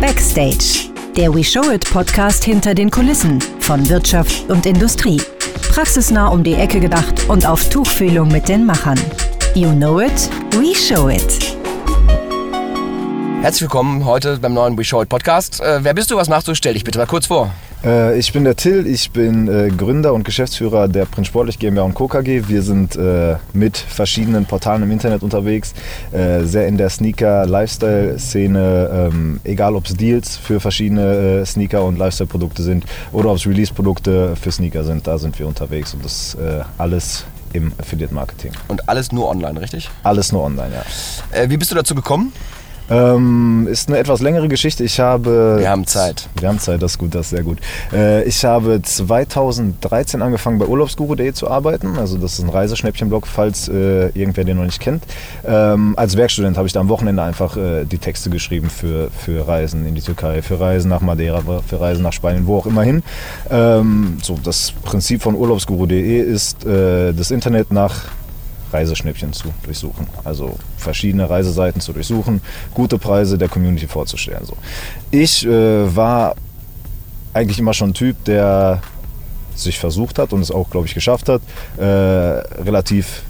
Backstage, der We Show It Podcast hinter den Kulissen von Wirtschaft und Industrie. Praxisnah um die Ecke gedacht und auf Tuchfühlung mit den Machern. You know it, we show it. Herzlich willkommen heute beim neuen We Show It Podcast. Äh, wer bist du, was machst du? Stell dich bitte mal kurz vor. Äh, ich bin der Till, ich bin äh, Gründer und Geschäftsführer der Prinz Sportlich GmbH und Co. KG. Wir sind äh, mit verschiedenen Portalen im Internet unterwegs, sehr in der Sneaker-Lifestyle-Szene, ähm, egal ob es Deals für verschiedene Sneaker- und Lifestyle-Produkte sind oder ob es Release-Produkte für Sneaker sind, da sind wir unterwegs und das alles im Affiliate-Marketing. Und alles nur online, richtig? Alles nur online, ja. Wie bist du dazu gekommen? Ähm, ist eine etwas längere Geschichte. Ich habe. Wir haben Zeit. Wir haben Zeit, das ist gut, das ist sehr gut. Äh, ich habe 2013 angefangen bei urlaubsguru.de zu arbeiten. Also das ist ein Reiseschnäppchenblog, falls äh, irgendwer den noch nicht kennt. Ähm, als Werkstudent habe ich da am Wochenende einfach äh, die Texte geschrieben für, für Reisen in die Türkei, für Reisen nach Madeira, für Reisen nach Spanien, wo auch immer hin. Ähm, so, das Prinzip von urlaubsguru.de ist, äh, das Internet nach Reiseschnäppchen zu durchsuchen. Also verschiedene Reiseseiten zu durchsuchen, gute Preise der Community vorzustellen. So. Ich äh, war eigentlich immer schon ein Typ, der sich versucht hat und es auch, glaube ich, geschafft hat, äh, relativ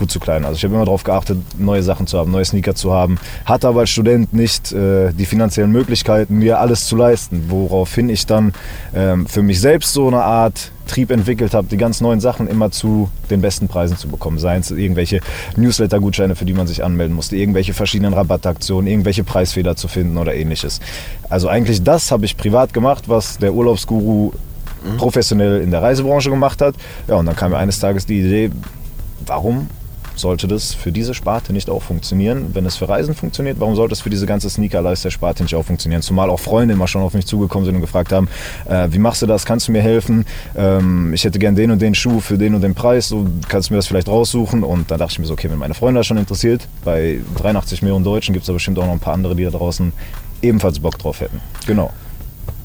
gut zu klein. Also ich habe immer darauf geachtet, neue Sachen zu haben, neue Sneaker zu haben. Hatte aber als Student nicht äh, die finanziellen Möglichkeiten, mir alles zu leisten. Woraufhin ich dann ähm, für mich selbst so eine Art Trieb entwickelt habe, die ganz neuen Sachen immer zu den besten Preisen zu bekommen. Seien es irgendwelche Newsletter-Gutscheine, für die man sich anmelden musste, irgendwelche verschiedenen Rabattaktionen, irgendwelche Preisfehler zu finden oder ähnliches. Also eigentlich das habe ich privat gemacht, was der Urlaubsguru professionell in der Reisebranche gemacht hat. Ja, und dann kam mir eines Tages die Idee, warum sollte das für diese Sparte nicht auch funktionieren? Wenn es für Reisen funktioniert, warum sollte es für diese ganze Sneaker-Lifestyle-Sparte nicht auch funktionieren? Zumal auch Freunde immer schon auf mich zugekommen sind und gefragt haben, äh, wie machst du das? Kannst du mir helfen? Ähm, ich hätte gern den und den Schuh für den und den Preis. So, kannst du mir das vielleicht raussuchen? Und dann dachte ich mir so, okay, wenn meine Freunde das schon interessiert, bei 83 Millionen Deutschen gibt es da bestimmt auch noch ein paar andere, die da draußen ebenfalls Bock drauf hätten. Genau.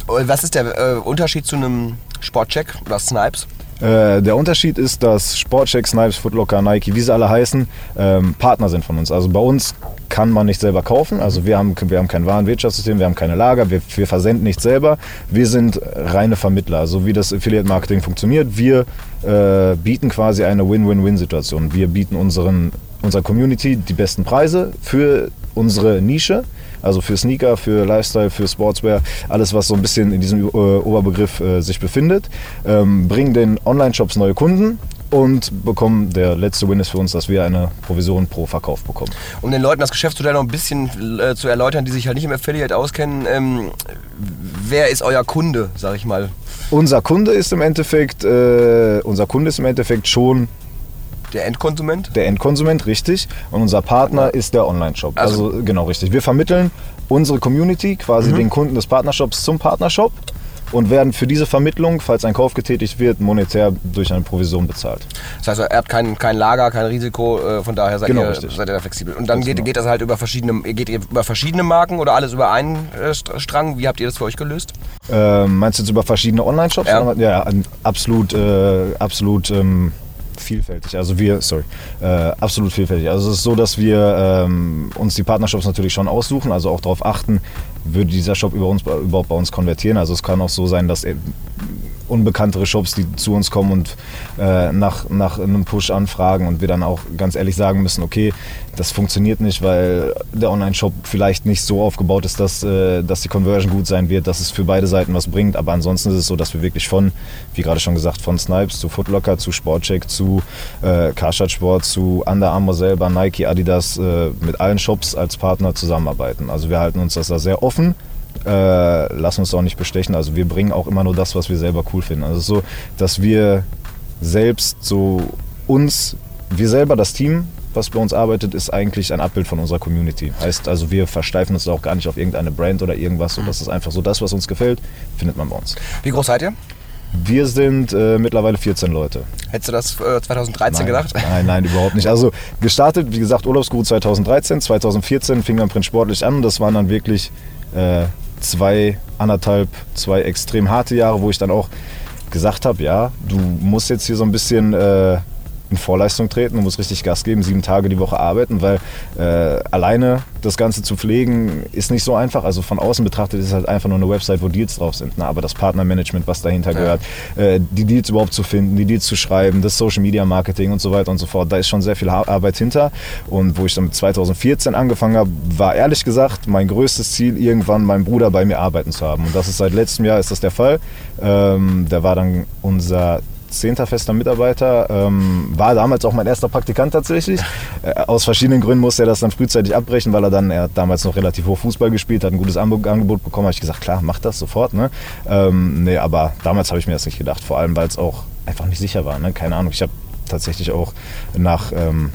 Was ist der äh, Unterschied zu einem Sportcheck oder Snipes? Äh, der Unterschied ist, dass Sportcheck, Snipes, Footlocker, Nike, wie sie alle heißen, ähm, Partner sind von uns. Also bei uns kann man nicht selber kaufen. Also wir haben, wir haben kein Warenwirtschaftssystem, wir haben keine Lager, wir, wir versenden nicht selber. Wir sind reine Vermittler. Also wie das Affiliate-Marketing funktioniert, wir äh, bieten quasi eine Win-Win-Win-Situation. Wir bieten unseren, unserer Community die besten Preise für unsere Nische also für Sneaker, für Lifestyle, für Sportswear, alles was so ein bisschen in diesem äh, Oberbegriff äh, sich befindet, ähm, bringen den Online-Shops neue Kunden und bekommen, der letzte Win ist für uns, dass wir eine Provision pro Verkauf bekommen. Um den Leuten das Geschäftsmodell noch ein bisschen äh, zu erläutern, die sich halt nicht im Affiliate auskennen, ähm, wer ist euer Kunde, sag ich mal? Unser Kunde ist im Endeffekt, äh, unser Kunde ist im Endeffekt schon der Endkonsument? Der Endkonsument, richtig. Und unser Partner ist der Online-Shop. Also, also, genau richtig. Wir vermitteln unsere Community, quasi mhm. den Kunden des Partnershops zum Partnershop und werden für diese Vermittlung, falls ein Kauf getätigt wird, monetär durch eine Provision bezahlt. Das heißt, er hat kein, kein Lager, kein Risiko, äh, von daher seid, genau, ihr, seid ihr da flexibel. Und dann geht, genau. geht das halt über verschiedene, geht ihr über verschiedene Marken oder alles über einen äh, Strang? Wie habt ihr das für euch gelöst? Ähm, meinst du jetzt über verschiedene Online-Shops? Ja. ja, absolut, äh, absolut ähm, vielfältig. Also wir, sorry, äh, absolut vielfältig. Also es ist so, dass wir ähm, uns die Partnershops natürlich schon aussuchen, also auch darauf achten, würde dieser Shop über uns, überhaupt bei uns konvertieren. Also es kann auch so sein, dass unbekanntere Shops, die zu uns kommen und äh, nach, nach einem Push anfragen und wir dann auch ganz ehrlich sagen müssen, okay, das funktioniert nicht, weil der Online-Shop vielleicht nicht so aufgebaut ist, dass, äh, dass die Conversion gut sein wird, dass es für beide Seiten was bringt. Aber ansonsten ist es so, dass wir wirklich von, wie gerade schon gesagt, von Snipes zu Footlocker zu Sportcheck zu äh, Karstadt Sport zu Under Armour selber, Nike, Adidas äh, mit allen Shops als Partner zusammenarbeiten. Also wir halten uns das da sehr offen äh, lassen uns auch nicht bestechen. Also wir bringen auch immer nur das, was wir selber cool finden. Also so, dass wir selbst so uns, wir selber, das Team, was bei uns arbeitet, ist eigentlich ein Abbild von unserer Community. Heißt also, wir versteifen uns auch gar nicht auf irgendeine Brand oder irgendwas. Mhm. das ist einfach so, das, was uns gefällt, findet man bei uns. Wie groß seid ihr? Wir sind äh, mittlerweile 14 Leute. Hättest du das äh, 2013 nein, gedacht? Nein, nein, überhaupt nicht. Also gestartet, wie gesagt, Urlaubsguru 2013, 2014 fing dann Prinz sportlich an. Das waren dann wirklich äh, zwei, anderthalb, zwei extrem harte Jahre, wo ich dann auch gesagt habe, ja, du musst jetzt hier so ein bisschen äh, in Vorleistung treten, du musst richtig Gas geben, sieben Tage die Woche arbeiten, weil äh, alleine das Ganze zu pflegen ist nicht so einfach. Also von außen betrachtet ist es halt einfach nur eine Website, wo Deals drauf sind. Ne? Aber das Partnermanagement, was dahinter ja. gehört, äh, die Deals überhaupt zu finden, die Deals zu schreiben, das Social Media Marketing und so weiter und so fort, da ist schon sehr viel Arbeit hinter. Und wo ich dann 2014 angefangen habe, war ehrlich gesagt mein größtes Ziel, irgendwann meinen Bruder bei mir arbeiten zu haben. Und das ist seit letztem Jahr ist das der Fall. Ähm, der war dann unser zehnter fester Mitarbeiter. Ähm, war damals auch mein erster Praktikant tatsächlich. Äh, aus verschiedenen Gründen musste er das dann frühzeitig abbrechen, weil er dann, er hat damals noch relativ hoch Fußball gespielt, hat ein gutes Angebot bekommen. Habe ich gesagt, klar, mach das sofort. Ne? Ähm, nee, aber damals habe ich mir das nicht gedacht. Vor allem, weil es auch einfach nicht sicher war. Ne? Keine Ahnung. Ich habe tatsächlich auch nach ähm,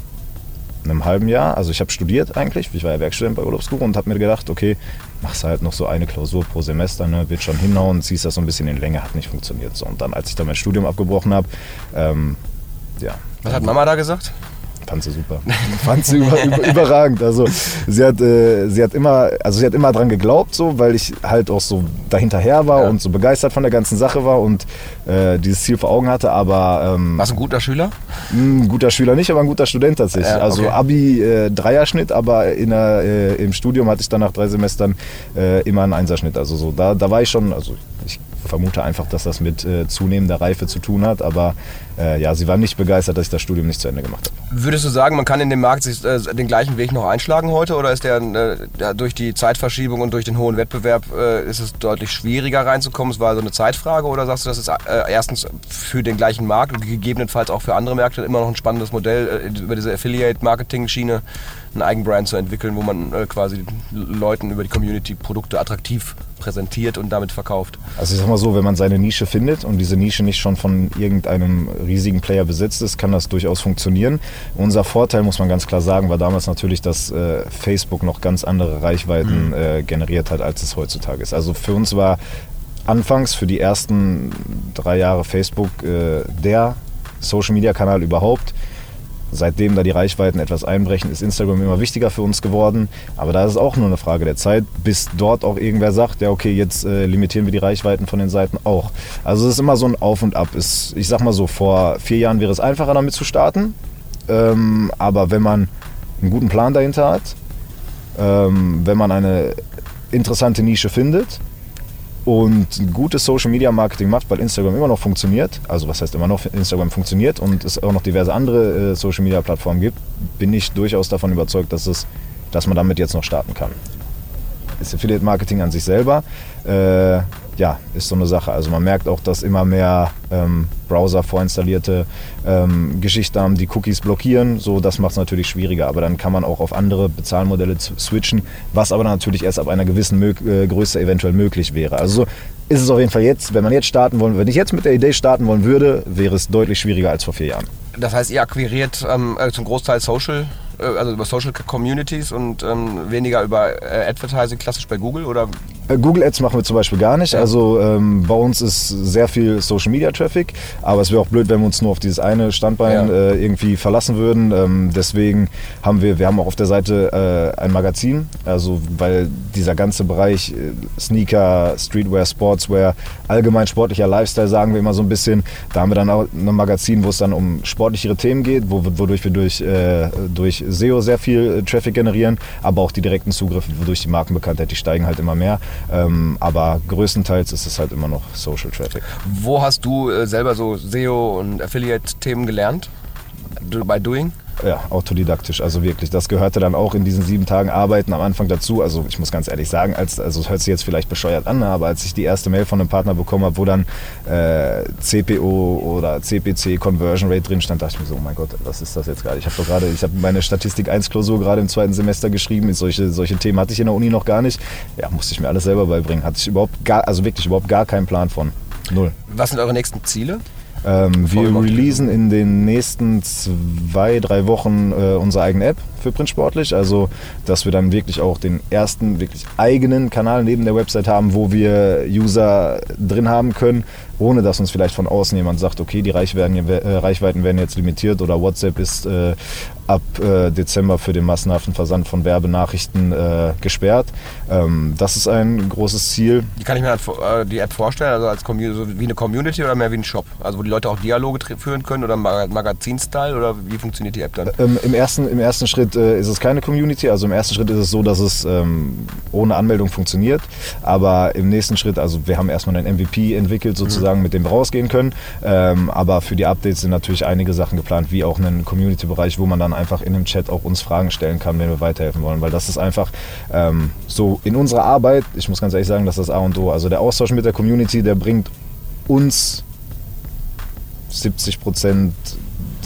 einem halben Jahr, also ich habe studiert eigentlich, ich war ja Werkstudent bei Urlaubsguru und habe mir gedacht, okay, machst halt noch so eine Klausur pro Semester, ne, wird schon hinhauen, ziehst das so ein bisschen in Länge, hat nicht funktioniert. So, und dann, als ich dann mein Studium abgebrochen habe, ähm, ja. Was hat Mama da gesagt? Fand sie super. fand sie über, über, überragend. Also sie hat, äh, sie hat immer, also sie hat immer dran geglaubt, so, weil ich halt auch so dahinterher war ja. und so begeistert von der ganzen Sache war und äh, dieses Ziel vor Augen hatte. Aber ähm, warst du ein guter Schüler? Ein guter Schüler nicht, aber ein guter Student tatsächlich. Also okay. Also Abi äh, Dreierschnitt, aber in der, äh, im Studium hatte ich dann nach drei Semestern äh, immer einen Einserschnitt. Also so da, da war ich schon, also ich vermute einfach, dass das mit äh, zunehmender Reife zu tun hat. Aber äh, ja, sie war nicht begeistert, dass ich das Studium nicht zu Ende gemacht habe. Würdest du sagen, man kann in dem Markt sich, äh, den gleichen Weg noch einschlagen heute oder ist der äh, durch die Zeitverschiebung und durch den hohen Wettbewerb äh, ist es deutlich schwieriger reinzukommen? Es war so eine Zeitfrage oder sagst du, das ist äh, erstens für den gleichen Markt und gegebenenfalls auch für andere Märkte immer noch ein spannendes Modell über diese Affiliate-Marketing-Schiene einen Eigenbrand zu entwickeln, wo man quasi Leuten über die Community Produkte attraktiv präsentiert und damit verkauft. Also ich sag mal so, wenn man seine Nische findet und diese Nische nicht schon von irgendeinem riesigen Player besetzt ist, kann das durchaus funktionieren. Unser Vorteil, muss man ganz klar sagen, war damals natürlich, dass äh, Facebook noch ganz andere Reichweiten mhm. äh, generiert hat, als es heutzutage ist. Also für uns war anfangs für die ersten drei Jahre Facebook äh, der Social-Media-Kanal überhaupt seitdem da die Reichweiten etwas einbrechen, ist Instagram immer wichtiger für uns geworden. Aber da ist es auch nur eine Frage der Zeit, bis dort auch irgendwer sagt, ja okay, jetzt äh, limitieren wir die Reichweiten von den Seiten auch. Also es ist immer so ein Auf und Ab. Ist, ich sag mal so, vor vier Jahren wäre es einfacher damit zu starten. Ähm, aber wenn man einen guten Plan dahinter hat, ähm, wenn man eine interessante Nische findet, und ein gutes Social Media Marketing macht, weil Instagram immer noch funktioniert, also was heißt immer noch, Instagram funktioniert und es auch noch diverse andere äh, Social Media Plattformen gibt, bin ich durchaus davon überzeugt, dass, es, dass man damit jetzt noch starten kann. Das Affiliate Marketing an sich selber äh, ja, ist so eine Sache. Also man merkt auch, dass immer mehr ähm, Browser vorinstallierte ähm, Geschichten haben, die Cookies blockieren. So, das macht es natürlich schwieriger. Aber dann kann man auch auf andere Bezahlmodelle switchen, was aber natürlich erst ab einer gewissen äh, Größe eventuell möglich wäre. Also so ist es auf jeden Fall jetzt, wenn man jetzt starten wollen, wenn ich jetzt mit der Idee starten wollen würde, wäre es deutlich schwieriger als vor vier Jahren. Das heißt, ihr akquiriert ähm, äh, zum Großteil Social also über Social Communities und ähm, weniger über äh, Advertising klassisch bei Google oder äh, Google Ads machen wir zum Beispiel gar nicht. Ja. Also ähm, bei uns ist sehr viel Social Media Traffic, aber es wäre auch blöd, wenn wir uns nur auf dieses eine Standbein ja. äh, irgendwie verlassen würden. Ähm, deswegen haben wir, wir haben auch auf der Seite äh, ein Magazin, also weil dieser ganze Bereich äh, Sneaker, Streetwear, Sportswear, allgemein sportlicher Lifestyle, sagen wir immer so ein bisschen. Da haben wir dann auch ein Magazin, wo es dann um sportlichere Themen geht, wo, wodurch wir durch, äh, durch SEO sehr viel äh, Traffic generieren, aber auch die direkten Zugriffe, wodurch die Markenbekanntheit, die steigen halt immer mehr. Ähm, aber größtenteils ist es halt immer noch Social Traffic. Wo hast du äh, selber so SEO und Affiliate-Themen gelernt? Bei Doing? Ja, autodidaktisch, also wirklich. Das gehörte dann auch in diesen sieben Tagen Arbeiten am Anfang dazu. Also ich muss ganz ehrlich sagen, als, also es hört sich jetzt vielleicht bescheuert an, aber als ich die erste Mail von einem Partner bekommen habe, wo dann äh, CPO oder CPC Conversion Rate drin stand, dachte ich mir so, oh mein Gott, was ist das jetzt gerade? Ich habe doch gerade, ich habe meine Statistik 1 Klausur gerade im zweiten Semester geschrieben. Solche, solche Themen hatte ich in der Uni noch gar nicht. Ja, musste ich mir alles selber beibringen. Hatte ich überhaupt gar, also wirklich überhaupt gar keinen Plan von. Null. Was sind eure nächsten Ziele? Ähm, wir releasen in den nächsten zwei, drei Wochen äh, unsere eigene App für Printsportlich. Also, dass wir dann wirklich auch den ersten wirklich eigenen Kanal neben der Website haben, wo wir User drin haben können, ohne dass uns vielleicht von außen jemand sagt, okay, die Reichweiten, äh, werden jetzt limitiert oder WhatsApp ist äh, ab äh, Dezember für den massenhaften Versand von Werbenachrichten äh, gesperrt. Ähm, das ist ein großes Ziel. Wie kann ich mir äh, die App vorstellen? Also als so wie eine Community oder mehr wie ein Shop? Also wo die Leute auch Dialoge führen können oder Magazin-Style oder wie funktioniert die App dann? Ähm, im, ersten, Im ersten Schritt äh, ist es keine Community. Also im ersten Schritt ist es so, dass es ähm, ohne Anmeldung funktioniert. Aber im nächsten Schritt, also wir haben erstmal einen MVP entwickelt sozusagen, mhm. mit dem wir rausgehen können. Ähm, aber für die Updates sind natürlich einige Sachen geplant, wie auch einen Community-Bereich, wo man dann einfach in dem Chat auch uns Fragen stellen kann, wenn wir weiterhelfen wollen. Weil das ist einfach ähm, so in unserer Arbeit, ich muss ganz ehrlich sagen, das ist das A und O. Also der Austausch mit der Community, der bringt uns 70 Prozent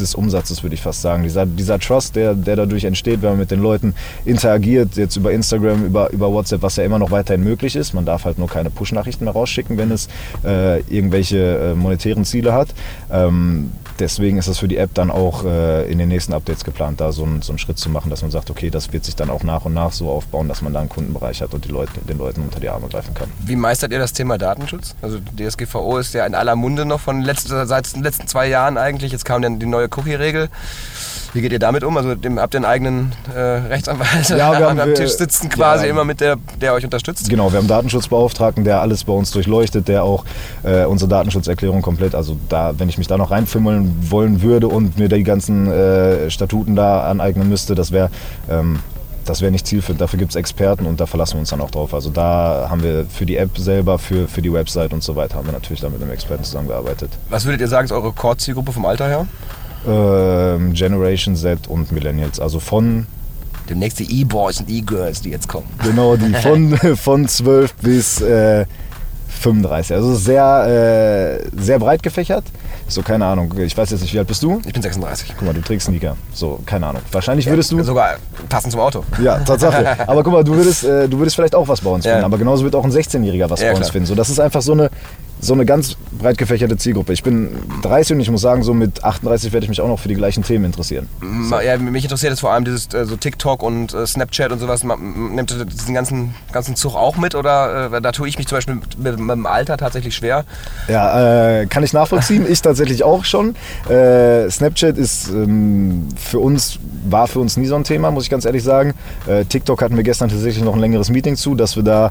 des Umsatzes, würde ich fast sagen. Dieser, dieser Trust, der, der dadurch entsteht, wenn man mit den Leuten interagiert, jetzt über Instagram, über, über WhatsApp, was ja immer noch weiterhin möglich ist. Man darf halt nur keine Push-Nachrichten mehr rausschicken, wenn es äh, irgendwelche äh, monetären Ziele hat. Ähm, deswegen ist es für die App dann auch äh, in den nächsten Updates geplant, da so, ein, so einen Schritt zu machen, dass man sagt, okay, das wird sich dann auch nach und nach so aufbauen, dass man da einen Kundenbereich hat und die Leute, den Leuten unter die Arme greifen kann. Wie meistert ihr das Thema Datenschutz? Also DSGVO ist ja in aller Munde noch von letzter, seit den letzten zwei Jahren eigentlich. Jetzt kam dann die neue Cookie-Regel. Wie geht ihr damit um? Also dem, habt ihr einen eigenen äh, Rechtsanwalt ja, wir haben, am Tisch sitzen quasi ja, immer mit der, der euch unterstützt? Genau, wir haben einen Datenschutzbeauftragten, der alles bei uns durchleuchtet, der auch äh, unsere Datenschutzerklärung komplett, also da, wenn ich mich da noch reinfimmeln wollen würde und mir die ganzen äh, Statuten da aneignen müsste, das wäre ähm, das wäre nicht zielführend. Dafür gibt es Experten und da verlassen wir uns dann auch drauf. Also da haben wir für die App selber, für, für die Website und so weiter, haben wir natürlich da mit einem Experten zusammengearbeitet. Was würdet ihr sagen, ist eure Core-Zielgruppe vom Alter her? Ähm, Generation Z und Millennials. Also von Demnächst die E-Boys und E-Girls, die jetzt kommen. Genau, die von, von 12 bis äh, 35. Also sehr, äh, sehr breit gefächert. So, keine Ahnung. Ich weiß jetzt nicht, wie alt bist du? Ich bin 36. Guck mal, du trägst Sneaker. So, keine Ahnung. Wahrscheinlich würdest ja, du. Sogar passend zum Auto. Ja, Tatsache. Aber guck mal, du würdest, äh, du würdest vielleicht auch was bei uns finden. Ja. Aber genauso wird auch ein 16-Jähriger was ja, bei uns klar. finden. So, das ist einfach so eine, so eine ganz breit gefächerte Zielgruppe. Ich bin 30 und ich muss sagen, so mit 38 werde ich mich auch noch für die gleichen Themen interessieren. So. Ja, mich interessiert jetzt vor allem dieses äh, so TikTok und äh, Snapchat und sowas. Nimmt diesen ganzen, ganzen Zug auch mit oder äh, da tue ich mich zum Beispiel mit, mit, mit, dem Alter tatsächlich schwer? Ja, äh, kann ich nachvollziehen. ich tatsächlich auch schon. Äh, Snapchat ist ähm, für uns, war für uns nie so ein Thema, muss ich ganz ehrlich sagen. Äh, TikTok hatten wir gestern tatsächlich noch ein längeres Meeting zu, dass wir da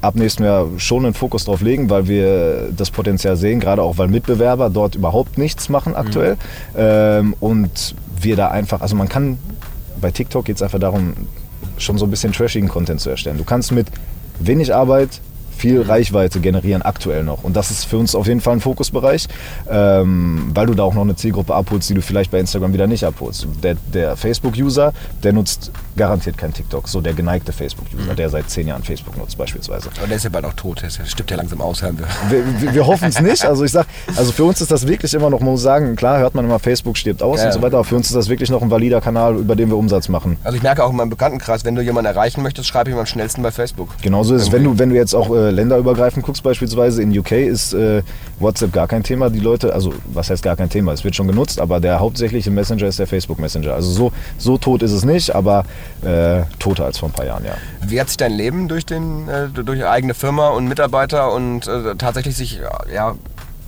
ab nächstem Jahr schon einen Fokus drauf legen, weil wir das Potenzial sehen, gerade auch weil Mitbewerber dort überhaupt nichts machen aktuell. Mhm. Ähm, und wir da einfach, also man kann, bei TikTok geht es einfach darum, schon so ein bisschen trashigen Content zu erstellen. Du kannst mit wenig Arbeit viel Reichweite generieren aktuell noch. Und das ist für uns auf jeden Fall ein Fokusbereich, ähm, weil du da auch noch eine Zielgruppe abholst, die du vielleicht bei Instagram wieder nicht abholst. Der, der Facebook-User, der nutzt garantiert kein TikTok. So der geneigte Facebook-User, mhm. der seit zehn Jahren Facebook nutzt beispielsweise. Und der ist ja bald auch tot, der stirbt ja langsam aus. Wir, wir, wir hoffen es nicht. Also ich sag, also für uns ist das wirklich immer noch, man muss sagen, klar hört man immer, Facebook stirbt aus ja. und so weiter, aber für uns ist das wirklich noch ein valider Kanal, über den wir Umsatz machen. Also ich merke auch in meinem Bekanntenkreis, wenn du jemanden erreichen möchtest, schreibe ich ihm am schnellsten bei Facebook. Genauso ist es. Wenn du, wenn du jetzt auch äh, länderübergreifend guckst beispielsweise, in UK ist äh, WhatsApp gar kein Thema. Die Leute, also was heißt gar kein Thema, es wird schon genutzt, aber der hauptsächliche Messenger ist der Facebook Messenger. Also so, so tot ist es nicht, aber äh, toter als vor ein paar Jahren, ja. Wie hat sich dein Leben durch, den, äh, durch eigene Firma und Mitarbeiter und äh, tatsächlich sich ja,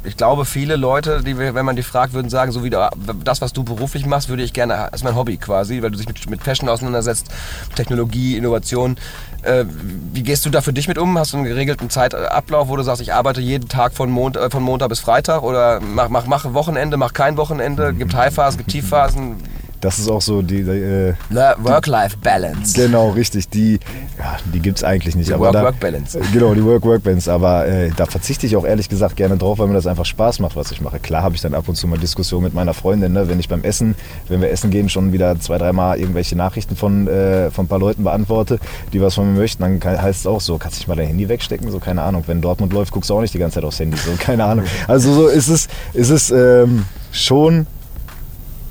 ich glaube, viele Leute, die, wenn man die fragt, würden sagen, so wie das, was du beruflich machst, würde ich gerne, das ist mein Hobby quasi, weil du dich mit, mit Fashion auseinandersetzt, Technologie, Innovation. Äh, wie gehst du da für dich mit um? Hast du einen geregelten Zeitablauf, wo du sagst, ich arbeite jeden Tag von, Mond, äh, von Montag bis Freitag oder mach, mach, mach Wochenende, mach kein Wochenende, gibt Highphasen, gibt Tiefphasen? Das ist auch so die. die äh, Work-Life-Balance. Genau, richtig. Die, ja, die gibt es eigentlich nicht. Die Work-Work-Balance. Genau, die Work-Work-Balance. Aber äh, da verzichte ich auch ehrlich gesagt gerne drauf, weil mir das einfach Spaß macht, was ich mache. Klar habe ich dann ab und zu mal Diskussionen mit meiner Freundin, ne? wenn ich beim Essen, wenn wir essen gehen, schon wieder zwei, dreimal irgendwelche Nachrichten von, äh, von ein paar Leuten beantworte, die was von mir möchten. Dann heißt es auch so, kannst du nicht mal dein Handy wegstecken? So, keine Ahnung. Wenn Dortmund läuft, guckst du auch nicht die ganze Zeit aufs Handy. So, keine Ahnung. Also so ist es, ist es ähm, schon,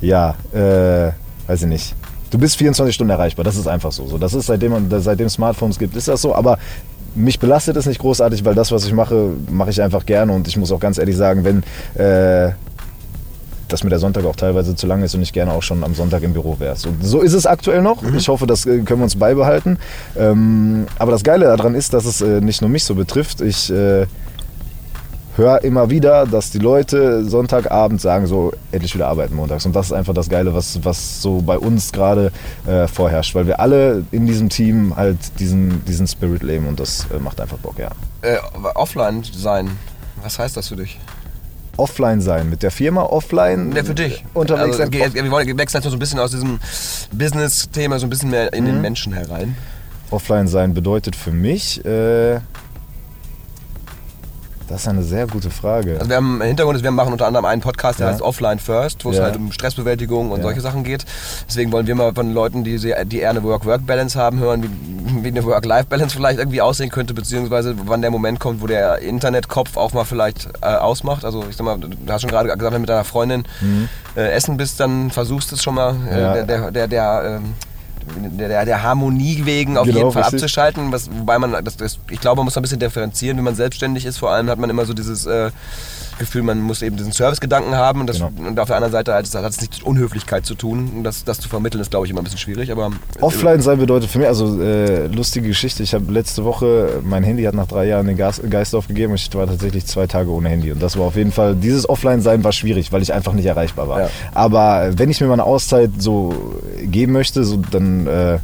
ja, äh, weiß ich nicht. Du bist 24 Stunden erreichbar, das ist einfach so. das ist seitdem, seitdem Smartphones gibt, ist das so. Aber mich belastet es nicht großartig, weil das, was ich mache, mache ich einfach gerne. Und ich muss auch ganz ehrlich sagen, wenn, äh, dass mir der Sonntag auch teilweise zu lang ist und ich gerne auch schon am Sonntag im Büro wäre. So, so ist es aktuell noch. Mhm. Ich hoffe, das äh, können wir uns beibehalten. Ähm, aber das Geile daran ist, dass es äh, nicht nur mich so betrifft. Ich äh, höre immer wieder, dass die Leute Sonntagabend sagen, so endlich wieder arbeiten montags. Und das ist einfach das Geile, was, was so bei uns gerade äh, vorherrscht, weil wir alle in diesem Team halt diesen, diesen Spirit leben und das äh, macht einfach Bock, ja. Äh, offline sein, was heißt das für dich? Offline sein, mit der Firma offline Ja, für dich. unterwegs Also, wir wollen wechseln so ein bisschen aus diesem Business-Thema so ein bisschen mehr in Mhm. den Menschen herein. Offline sein bedeutet für mich, äh, das ist eine sehr gute Frage. Also wir haben im Hintergrund, ist, wir machen unter anderem einen Podcast, der Ja. heißt Offline First, wo es Ja. halt um Stressbewältigung und Ja. solche Sachen geht. Deswegen wollen wir mal von Leuten, die, die eher eine Work-Work-Balance haben, hören, wie, wie eine Work-Life-Balance vielleicht irgendwie aussehen könnte, beziehungsweise wann der Moment kommt, wo der Internetkopf auch mal vielleicht äh, ausmacht. Also ich sag mal, du hast schon gerade gesagt, wenn du mit deiner Freundin äh, essen bist, dann versuchst du es schon mal äh, Mhm. Ja. der, der, der, der ähm, der, der, Harmonie wegen auf Genau, jeden Fall richtig. abzuschalten, was, wobei man, das, das, ich glaube, man muss ein bisschen differenzieren, wenn man selbstständig ist, vor allem hat man immer so dieses äh, Gefühl, man muss eben diesen Servicegedanken haben und, das, Genau. und auf der anderen Seite hat es, hat es nichts mit Unhöflichkeit zu tun und das, das zu vermitteln ist, glaube ich, immer ein bisschen schwierig, aber Offline sein bedeutet für mich, also äh, lustige Geschichte, ich habe letzte Woche, mein Handy hat nach drei Jahren den Gas, Geist aufgegeben und ich war tatsächlich zwei Tage ohne Handy. Und das war auf jeden Fall, dieses Offline-Sein war schwierig, weil ich einfach nicht erreichbar war. Ja. Aber äh, wenn ich mir mal eine Auszeit so geben möchte, so, dann äh,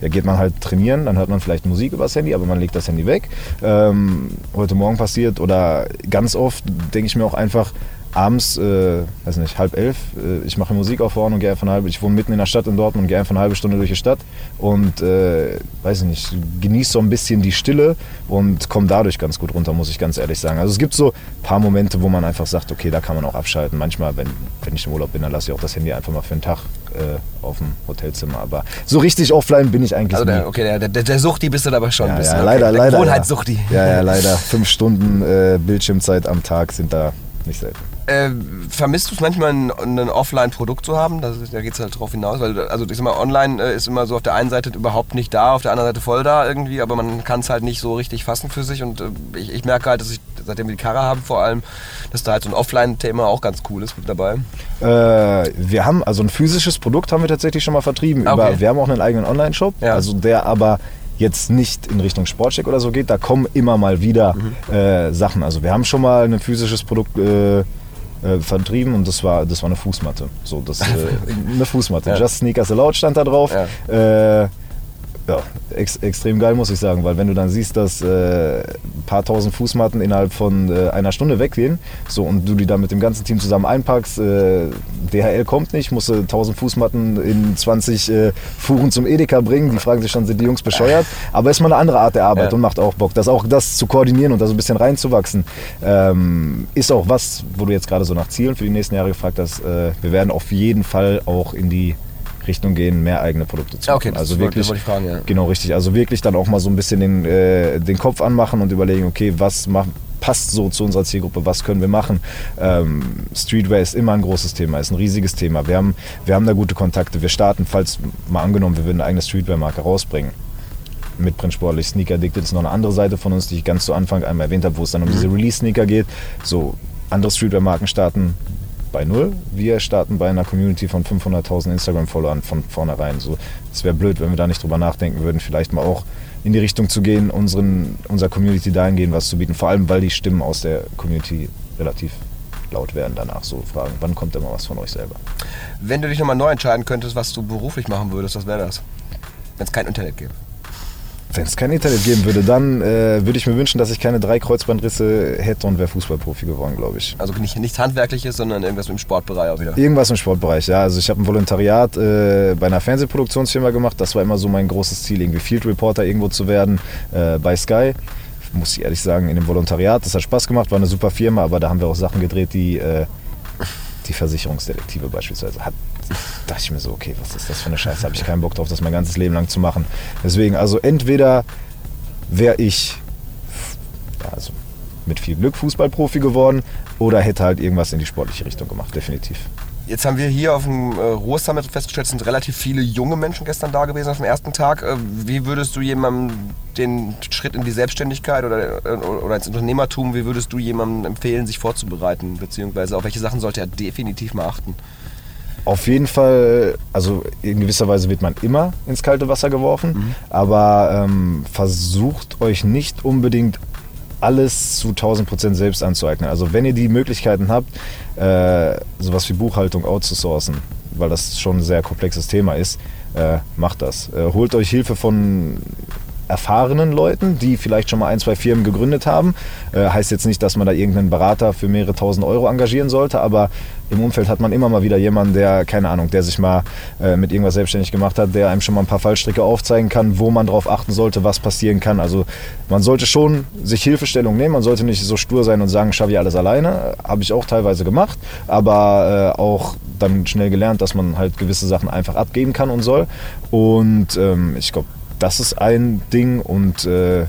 ja, geht man halt trainieren, dann hört man vielleicht Musik übers Handy, aber man legt das Handy weg. Ähm, heute Morgen passiert oder ganz oft denke ich mir auch einfach, abends, äh, weiß nicht, halb elf, äh, ich mache Musik auf Ohren und gehe einfach eine halbe, ich wohne mitten in der Stadt in Dortmund und gehe einfach eine halbe Stunde durch die Stadt und, äh, weiß ich nicht, genieße so ein bisschen die Stille und komme dadurch ganz gut runter, muss ich ganz ehrlich sagen. Also es gibt so ein paar Momente, wo man einfach sagt, okay, da kann man auch abschalten. Manchmal, wenn, wenn ich im Urlaub bin, dann lasse ich auch das Handy einfach mal für einen Tag äh, auf dem Hotelzimmer. Aber so richtig offline bin ich eigentlich also nie. der, okay, der, der, der Suchti bist du aber schon ein Ja, bisschen. ja, okay. leider, der leider. Gewohnheitssuchti. Ja. ja, ja, leider. Fünf Stunden äh, Bildschirmzeit am Tag sind da nicht selten. Äh, vermisst du es manchmal, ein, ein Offline-Produkt zu haben? Das da geht es halt drauf hinaus. Weil, also ich sag mal, online äh, ist immer so auf der einen Seite überhaupt nicht da, auf der anderen Seite voll da irgendwie, aber man kann es halt nicht so richtig fassen für sich. Und äh, ich, ich merke halt, dass ich, seitdem wir die Karre haben vor allem, dass da halt so ein Offline-Thema auch ganz cool ist mit dabei. Äh, wir haben, also ein physisches Produkt haben wir tatsächlich schon mal vertrieben. Ah, okay. Über, wir haben auch einen eigenen Online-Shop, Ja. also der aber jetzt nicht in Richtung Sportcheck oder so geht. Da kommen immer mal wieder Mhm. äh, Sachen. Also wir haben schon mal ein physisches Produkt äh, äh, vertrieben und das war, das war eine Fußmatte. So, das, äh, eine Fußmatte. Ja. Just Sneakers Allowed stand da drauf. Ja. Ja, ex extrem geil, muss ich sagen, weil wenn du dann siehst, dass äh, ein paar tausend Fußmatten innerhalb von äh, einer Stunde weggehen, so und du die dann mit dem ganzen Team zusammen einpackst, äh, DHL kommt nicht, musst du tausend Fußmatten in 20 äh, Fuhren zum Edeka bringen, die fragen sich schon, sind die Jungs bescheuert? Aber ist mal eine andere Art der Arbeit Ja. und macht auch Bock. Das auch das zu koordinieren und da so ein bisschen reinzuwachsen, ähm, ist auch was, wo du jetzt gerade so nach Zielen für die nächsten Jahre gefragt hast. Äh, wir werden auf jeden Fall auch in die Richtung gehen, mehr eigene Produkte zu machen. okay, also wirklich, wollte ich fragen, ja. Genau, richtig. Also wirklich dann auch mal so ein bisschen den, äh, den Kopf anmachen und überlegen, okay, was macht, passt so zu unserer Zielgruppe, was können wir machen. Ähm, Streetwear ist immer ein großes Thema, ist ein riesiges Thema. Wir haben, wir haben da gute Kontakte. Wir starten, falls mal angenommen, wir würden eine eigene Streetwear-Marke rausbringen. Mit Print Sportlich, Sneaker Addicted ist noch eine andere Seite von uns, die ich ganz zu Anfang einmal erwähnt habe, wo es dann um diese Release-Sneaker geht. So, andere Streetwear-Marken starten bei null. Wir starten bei einer Community von 500.000 Instagram-Followern von vornherein. So, es wäre blöd, wenn wir da nicht drüber nachdenken würden, vielleicht mal auch in die Richtung zu gehen, unseren, unserer Community dahingehend was zu bieten. Vor allem, weil die Stimmen aus der Community relativ laut werden danach. So fragen, wann kommt denn mal was von euch selber? Wenn du dich nochmal neu entscheiden könntest, was du beruflich machen würdest, was wäre das? Wenn es kein Internet gäbe. Wenn es kein Internet geben würde, dann äh, würde ich mir wünschen, dass ich keine drei Kreuzbandrisse hätte und wäre Fußballprofi geworden, glaube ich. Also nicht, nichts Handwerkliches, sondern irgendwas im Sportbereich auch wieder. Irgendwas im Sportbereich, ja. Also ich habe ein Volontariat äh, bei einer Fernsehproduktionsfirma gemacht. Das war immer so mein großes Ziel, irgendwie Field Reporter irgendwo zu werden äh, bei Sky. Muss ich ehrlich sagen, in dem Volontariat. Das hat Spaß gemacht, war eine super Firma, aber da haben wir auch Sachen gedreht, die äh, die Versicherungsdetektive beispielsweise hat. Da dachte ich mir so, okay, was ist das für eine Scheiße? Habe ich keinen Bock drauf, das mein ganzes Leben lang zu machen. Deswegen, also entweder wäre ich ja, also mit viel Glück Fußballprofi geworden oder hätte halt irgendwas in die sportliche Richtung gemacht, definitiv. Jetzt haben wir hier auf dem äh, Ruhr Summit festgestellt, es sind relativ viele junge Menschen gestern da gewesen auf dem ersten Tag. Äh, wie würdest du jemandem den Schritt in die Selbstständigkeit oder, äh, oder ins Unternehmertum, wie würdest du jemandem empfehlen, sich vorzubereiten? Beziehungsweise auf welche Sachen sollte er definitiv mal achten? Auf jeden Fall, also in gewisser Weise wird man immer ins kalte Wasser geworfen, mhm. aber ähm, versucht euch nicht unbedingt alles zu 1000 Prozent selbst anzueignen. Also wenn ihr die Möglichkeiten habt, äh, sowas wie Buchhaltung outzusourcen, weil das schon ein sehr komplexes Thema ist, äh, macht das. Äh, holt euch Hilfe von erfahrenen Leuten, die vielleicht schon mal ein, zwei Firmen gegründet haben. Äh, heißt jetzt nicht, dass man da irgendeinen Berater für mehrere tausend Euro engagieren sollte, aber im Umfeld hat man immer mal wieder jemanden, der, keine Ahnung, der sich mal äh, mit irgendwas selbstständig gemacht hat, der einem schon mal ein paar Fallstricke aufzeigen kann, wo man drauf achten sollte, was passieren kann. Also man sollte schon sich Hilfestellung nehmen, man sollte nicht so stur sein und sagen, schaffe ich alles alleine. Habe ich auch teilweise gemacht, aber äh, auch dann schnell gelernt, dass man halt gewisse Sachen einfach abgeben kann und soll. Und ähm, ich glaube, das ist ein Ding und äh,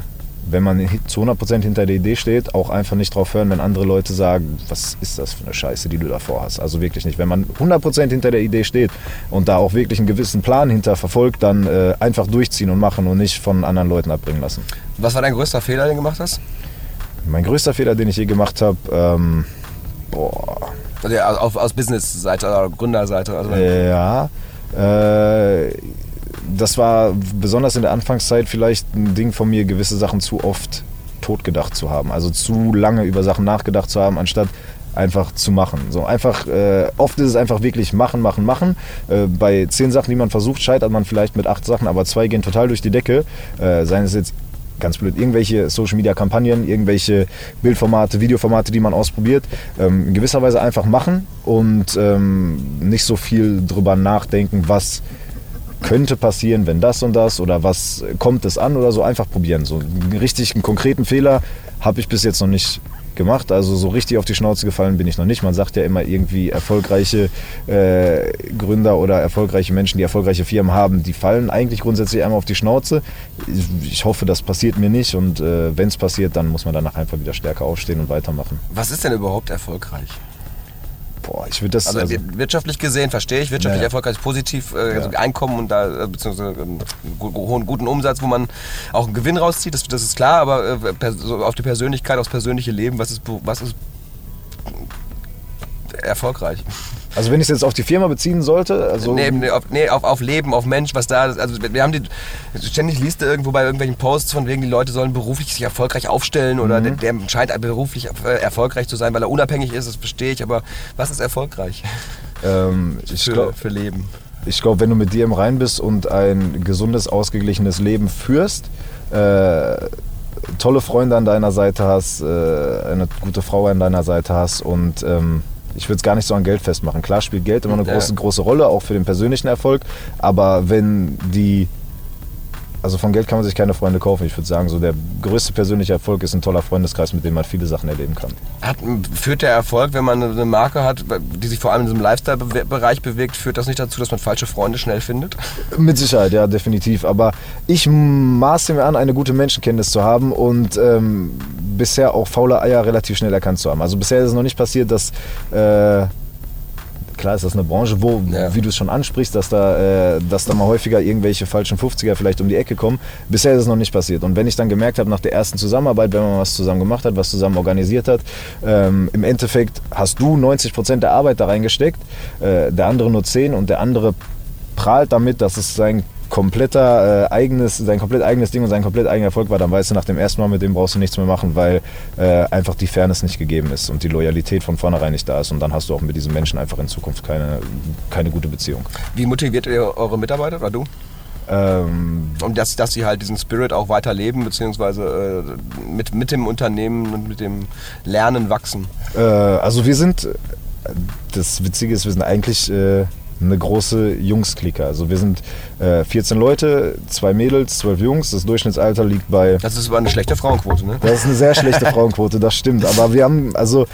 wenn man zu 100% hinter der Idee steht, auch einfach nicht drauf hören, wenn andere Leute sagen, was ist das für eine Scheiße, die du davor hast. Also wirklich nicht. Wenn man 100% hinter der Idee steht und da auch wirklich einen gewissen Plan hinter verfolgt, dann äh, einfach durchziehen und machen und nicht von anderen Leuten abbringen lassen. Was war dein größter Fehler, den du gemacht hast? Mein größter Fehler, den ich je gemacht habe, ähm, boah. Also ja, auf, aus Business-Seite oder Gründerseite. Also ja, äh, das war besonders in der Anfangszeit vielleicht ein Ding von mir, gewisse Sachen zu oft totgedacht zu haben. Also zu lange über Sachen nachgedacht zu haben, anstatt einfach zu machen. So einfach, äh, oft ist es einfach wirklich machen, machen, machen. Äh, bei zehn Sachen, die man versucht, scheitert man vielleicht mit acht Sachen, aber zwei gehen total durch die Decke. Äh, seien es jetzt ganz blöd, irgendwelche Social Media Kampagnen, irgendwelche Bildformate, Videoformate, die man ausprobiert, ähm, in gewisser Weise einfach machen und ähm, nicht so viel drüber nachdenken, was könnte passieren, wenn das und das oder was kommt es an oder so, einfach probieren. So einen richtig einen konkreten Fehler habe ich bis jetzt noch nicht gemacht. Also so richtig auf die Schnauze gefallen bin ich noch nicht. Man sagt ja immer irgendwie erfolgreiche äh, Gründer oder erfolgreiche Menschen, die erfolgreiche Firmen haben, die fallen eigentlich grundsätzlich einmal auf die Schnauze. Ich, ich hoffe, das passiert mir nicht und äh, wenn es passiert, dann muss man danach einfach wieder stärker aufstehen und weitermachen. Was ist denn überhaupt erfolgreich? Boah, ich würde das. Also, also, wirtschaftlich gesehen verstehe ich, wirtschaftlich ja. erfolgreich positiv, äh, also Einkommen und da, äh, beziehungsweise einen hohen, guten Umsatz, wo man auch einen Gewinn rauszieht, das, das ist klar, aber äh, so auf die Persönlichkeit, aufs persönliche Leben, was ist, was ist erfolgreich? Also wenn ich es jetzt auf die Firma beziehen sollte, also nee, nee, auf, nee, auf, auf Leben, auf Mensch, was da ist. Also wir haben die, ständig liest du irgendwo bei irgendwelchen Posts von wegen, die Leute sollen beruflich sich erfolgreich aufstellen oder mhm. der, der, scheint beruflich äh, erfolgreich zu sein, weil er unabhängig ist, das verstehe ich, aber was ist erfolgreich? Ähm, ich für, glaub, für Leben. Ich glaube, wenn du mit dir im Rein bist und ein gesundes, ausgeglichenes Leben führst, äh, tolle Freunde an deiner Seite hast, äh, eine gute Frau an deiner Seite hast und ähm, ich würde es gar nicht so an Geld festmachen. Klar spielt Geld immer eine große, große Rolle, auch für den persönlichen Erfolg. Aber wenn die also von Geld kann man sich keine Freunde kaufen. Ich würde sagen, so der größte persönliche Erfolg ist ein toller Freundeskreis, mit dem man viele Sachen erleben kann. Hat, führt der Erfolg, wenn man eine Marke hat, die sich vor allem in diesem Lifestyle-Bereich bewegt, führt das nicht dazu, dass man falsche Freunde schnell findet? Mit Sicherheit, ja, definitiv. Aber ich maße mir an, eine gute Menschenkenntnis zu haben und ähm, bisher auch faule Eier relativ schnell erkannt zu haben. Also bisher ist es noch nicht passiert, dass äh, klar ist das eine Branche, wo, ja. wie du es schon ansprichst, dass da, äh, dass da mal häufiger irgendwelche falschen 50er vielleicht um die Ecke kommen. Bisher ist es noch nicht passiert. Und wenn ich dann gemerkt habe, nach der ersten Zusammenarbeit, wenn man was zusammen gemacht hat, was zusammen organisiert hat, ähm, im Endeffekt hast du 90 Prozent der Arbeit da reingesteckt, äh, der andere nur 10 und der andere prahlt damit, dass es sein kompletter äh, eigenes, sein komplett eigenes Ding und sein komplett eigener Erfolg war, dann weißt du nach dem ersten Mal, mit dem brauchst du nichts mehr machen, weil äh, einfach die Fairness nicht gegeben ist und die Loyalität von vornherein nicht da ist. Und dann hast du auch mit diesen Menschen einfach in Zukunft keine, keine gute Beziehung. Wie motiviert ihr eure Mitarbeiter oder du? Ähm, und dass, dass sie halt diesen Spirit auch weiterleben, beziehungsweise äh, mit, mit dem Unternehmen und mit dem Lernen wachsen? Äh, also wir sind, das Witzige ist, wir sind eigentlich äh, eine große Jungs-Clique. Also wir sind äh, 14 Leute, zwei Mädels, zwölf Jungs. Das Durchschnittsalter liegt bei. Das ist aber eine schlechte Frauenquote, ne? Das ist eine sehr schlechte Frauenquote, das stimmt. Aber wir haben, also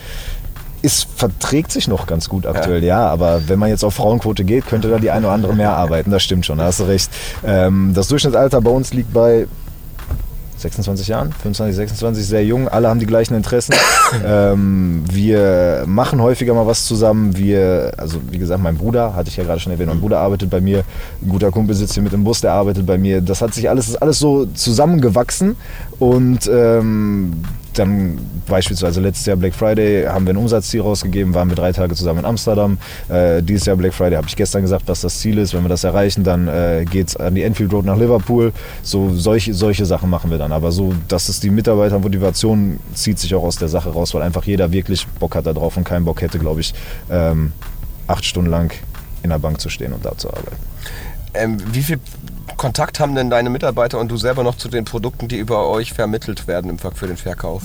es verträgt sich noch ganz gut aktuell, ja. ja. aber wenn man jetzt auf Frauenquote geht, könnte da die eine oder andere mehr arbeiten. Das stimmt schon, da hast du recht. Ähm, das Durchschnittsalter bei uns liegt bei 26 Jahren, 25, 26, sehr jung, alle haben die gleichen Interessen. ähm, wir machen häufiger mal was zusammen. Wir, also wie gesagt, mein Bruder, hatte ich ja gerade schon erwähnt, mein Bruder arbeitet bei mir, ein guter Kumpel sitzt hier mit im Bus, der arbeitet bei mir. Das hat sich alles, ist alles so zusammengewachsen und ähm, dann beispielsweise letztes Jahr Black Friday haben wir ein Umsatzziel rausgegeben, waren wir drei Tage zusammen in Amsterdam. Äh, dieses Jahr Black Friday habe ich gestern gesagt, was das Ziel ist. Wenn wir das erreichen, dann äh, geht es an die Enfield Road nach Liverpool. So solche, solche Sachen machen wir dann. Aber so, dass es die Mitarbeitermotivation zieht sich auch aus der Sache raus, weil einfach jeder wirklich Bock hat darauf und keinen Bock hätte, glaube ich, ähm, acht Stunden lang in der Bank zu stehen und da zu arbeiten. Ähm, wie viel Kontakt haben denn deine Mitarbeiter und du selber noch zu den Produkten, die über euch vermittelt werden für den Verkauf?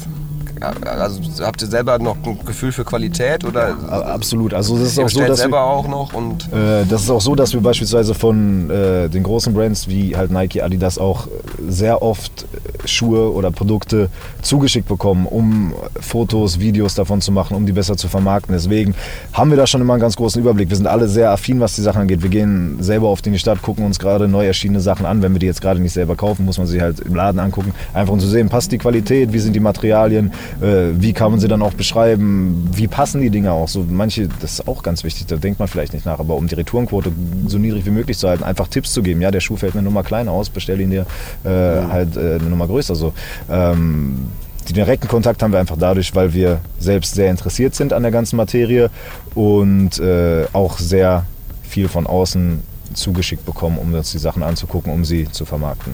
Also habt ihr selber noch ein Gefühl für Qualität oder? Ja, absolut. Also das ist auch so, dass selber wir, auch noch und äh, das ist auch so, dass wir beispielsweise von äh, den großen Brands wie halt Nike, Adidas auch sehr oft äh, Schuhe oder Produkte zugeschickt bekommen, um Fotos, Videos davon zu machen, um die besser zu vermarkten. Deswegen haben wir da schon immer einen ganz großen Überblick. Wir sind alle sehr affin, was die Sachen angeht. Wir gehen selber oft in die Stadt, gucken uns gerade neu erschienene Sachen an. Wenn wir die jetzt gerade nicht selber kaufen, muss man sie halt im Laden angucken, einfach um zu sehen, passt die Qualität, wie sind die Materialien, äh, wie kann man sie dann auch beschreiben, wie passen die Dinge auch. So manche, das ist auch ganz wichtig, da denkt man vielleicht nicht nach, aber um die Retourenquote so niedrig wie möglich zu halten, einfach Tipps zu geben. Ja, der Schuh fällt eine Nummer kleiner aus, bestell ihn dir äh, mhm. halt äh, eine Nummer größer. So. Ähm, den direkten Kontakt haben wir einfach dadurch, weil wir selbst sehr interessiert sind an der ganzen Materie und äh, auch sehr viel von außen zugeschickt bekommen, um uns die Sachen anzugucken, um sie zu vermarkten.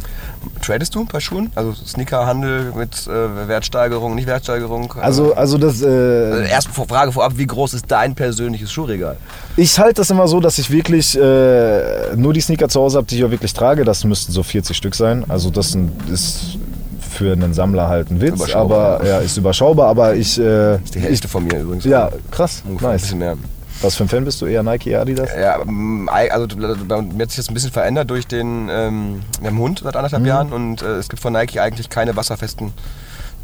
Tradest du bei Schuhen? Also Sneakerhandel mit äh, Wertsteigerung, nicht Wertsteigerung? Also, also das. Äh, also erste Frage vorab: Wie groß ist dein persönliches Schuhregal? Ich halte das immer so, dass ich wirklich äh, nur die Sneaker zu Hause habe, die ich auch wirklich trage. Das müssten so 40 Stück sein. Also, das ist für einen Sammler halt ein Witz, aber ja, ist überschaubar, aber ich. Äh, ist die Hälfte ich, von mir übrigens. Ja, krass. Ungefähr nice. Ein bisschen mehr. Was für ein Fan bist du? Eher Nike, Adidas? Ja, also bei mir hat sich das ein bisschen verändert durch den ähm, wir haben Hund seit anderthalb mhm. Jahren und äh, es gibt von Nike eigentlich keine wasserfesten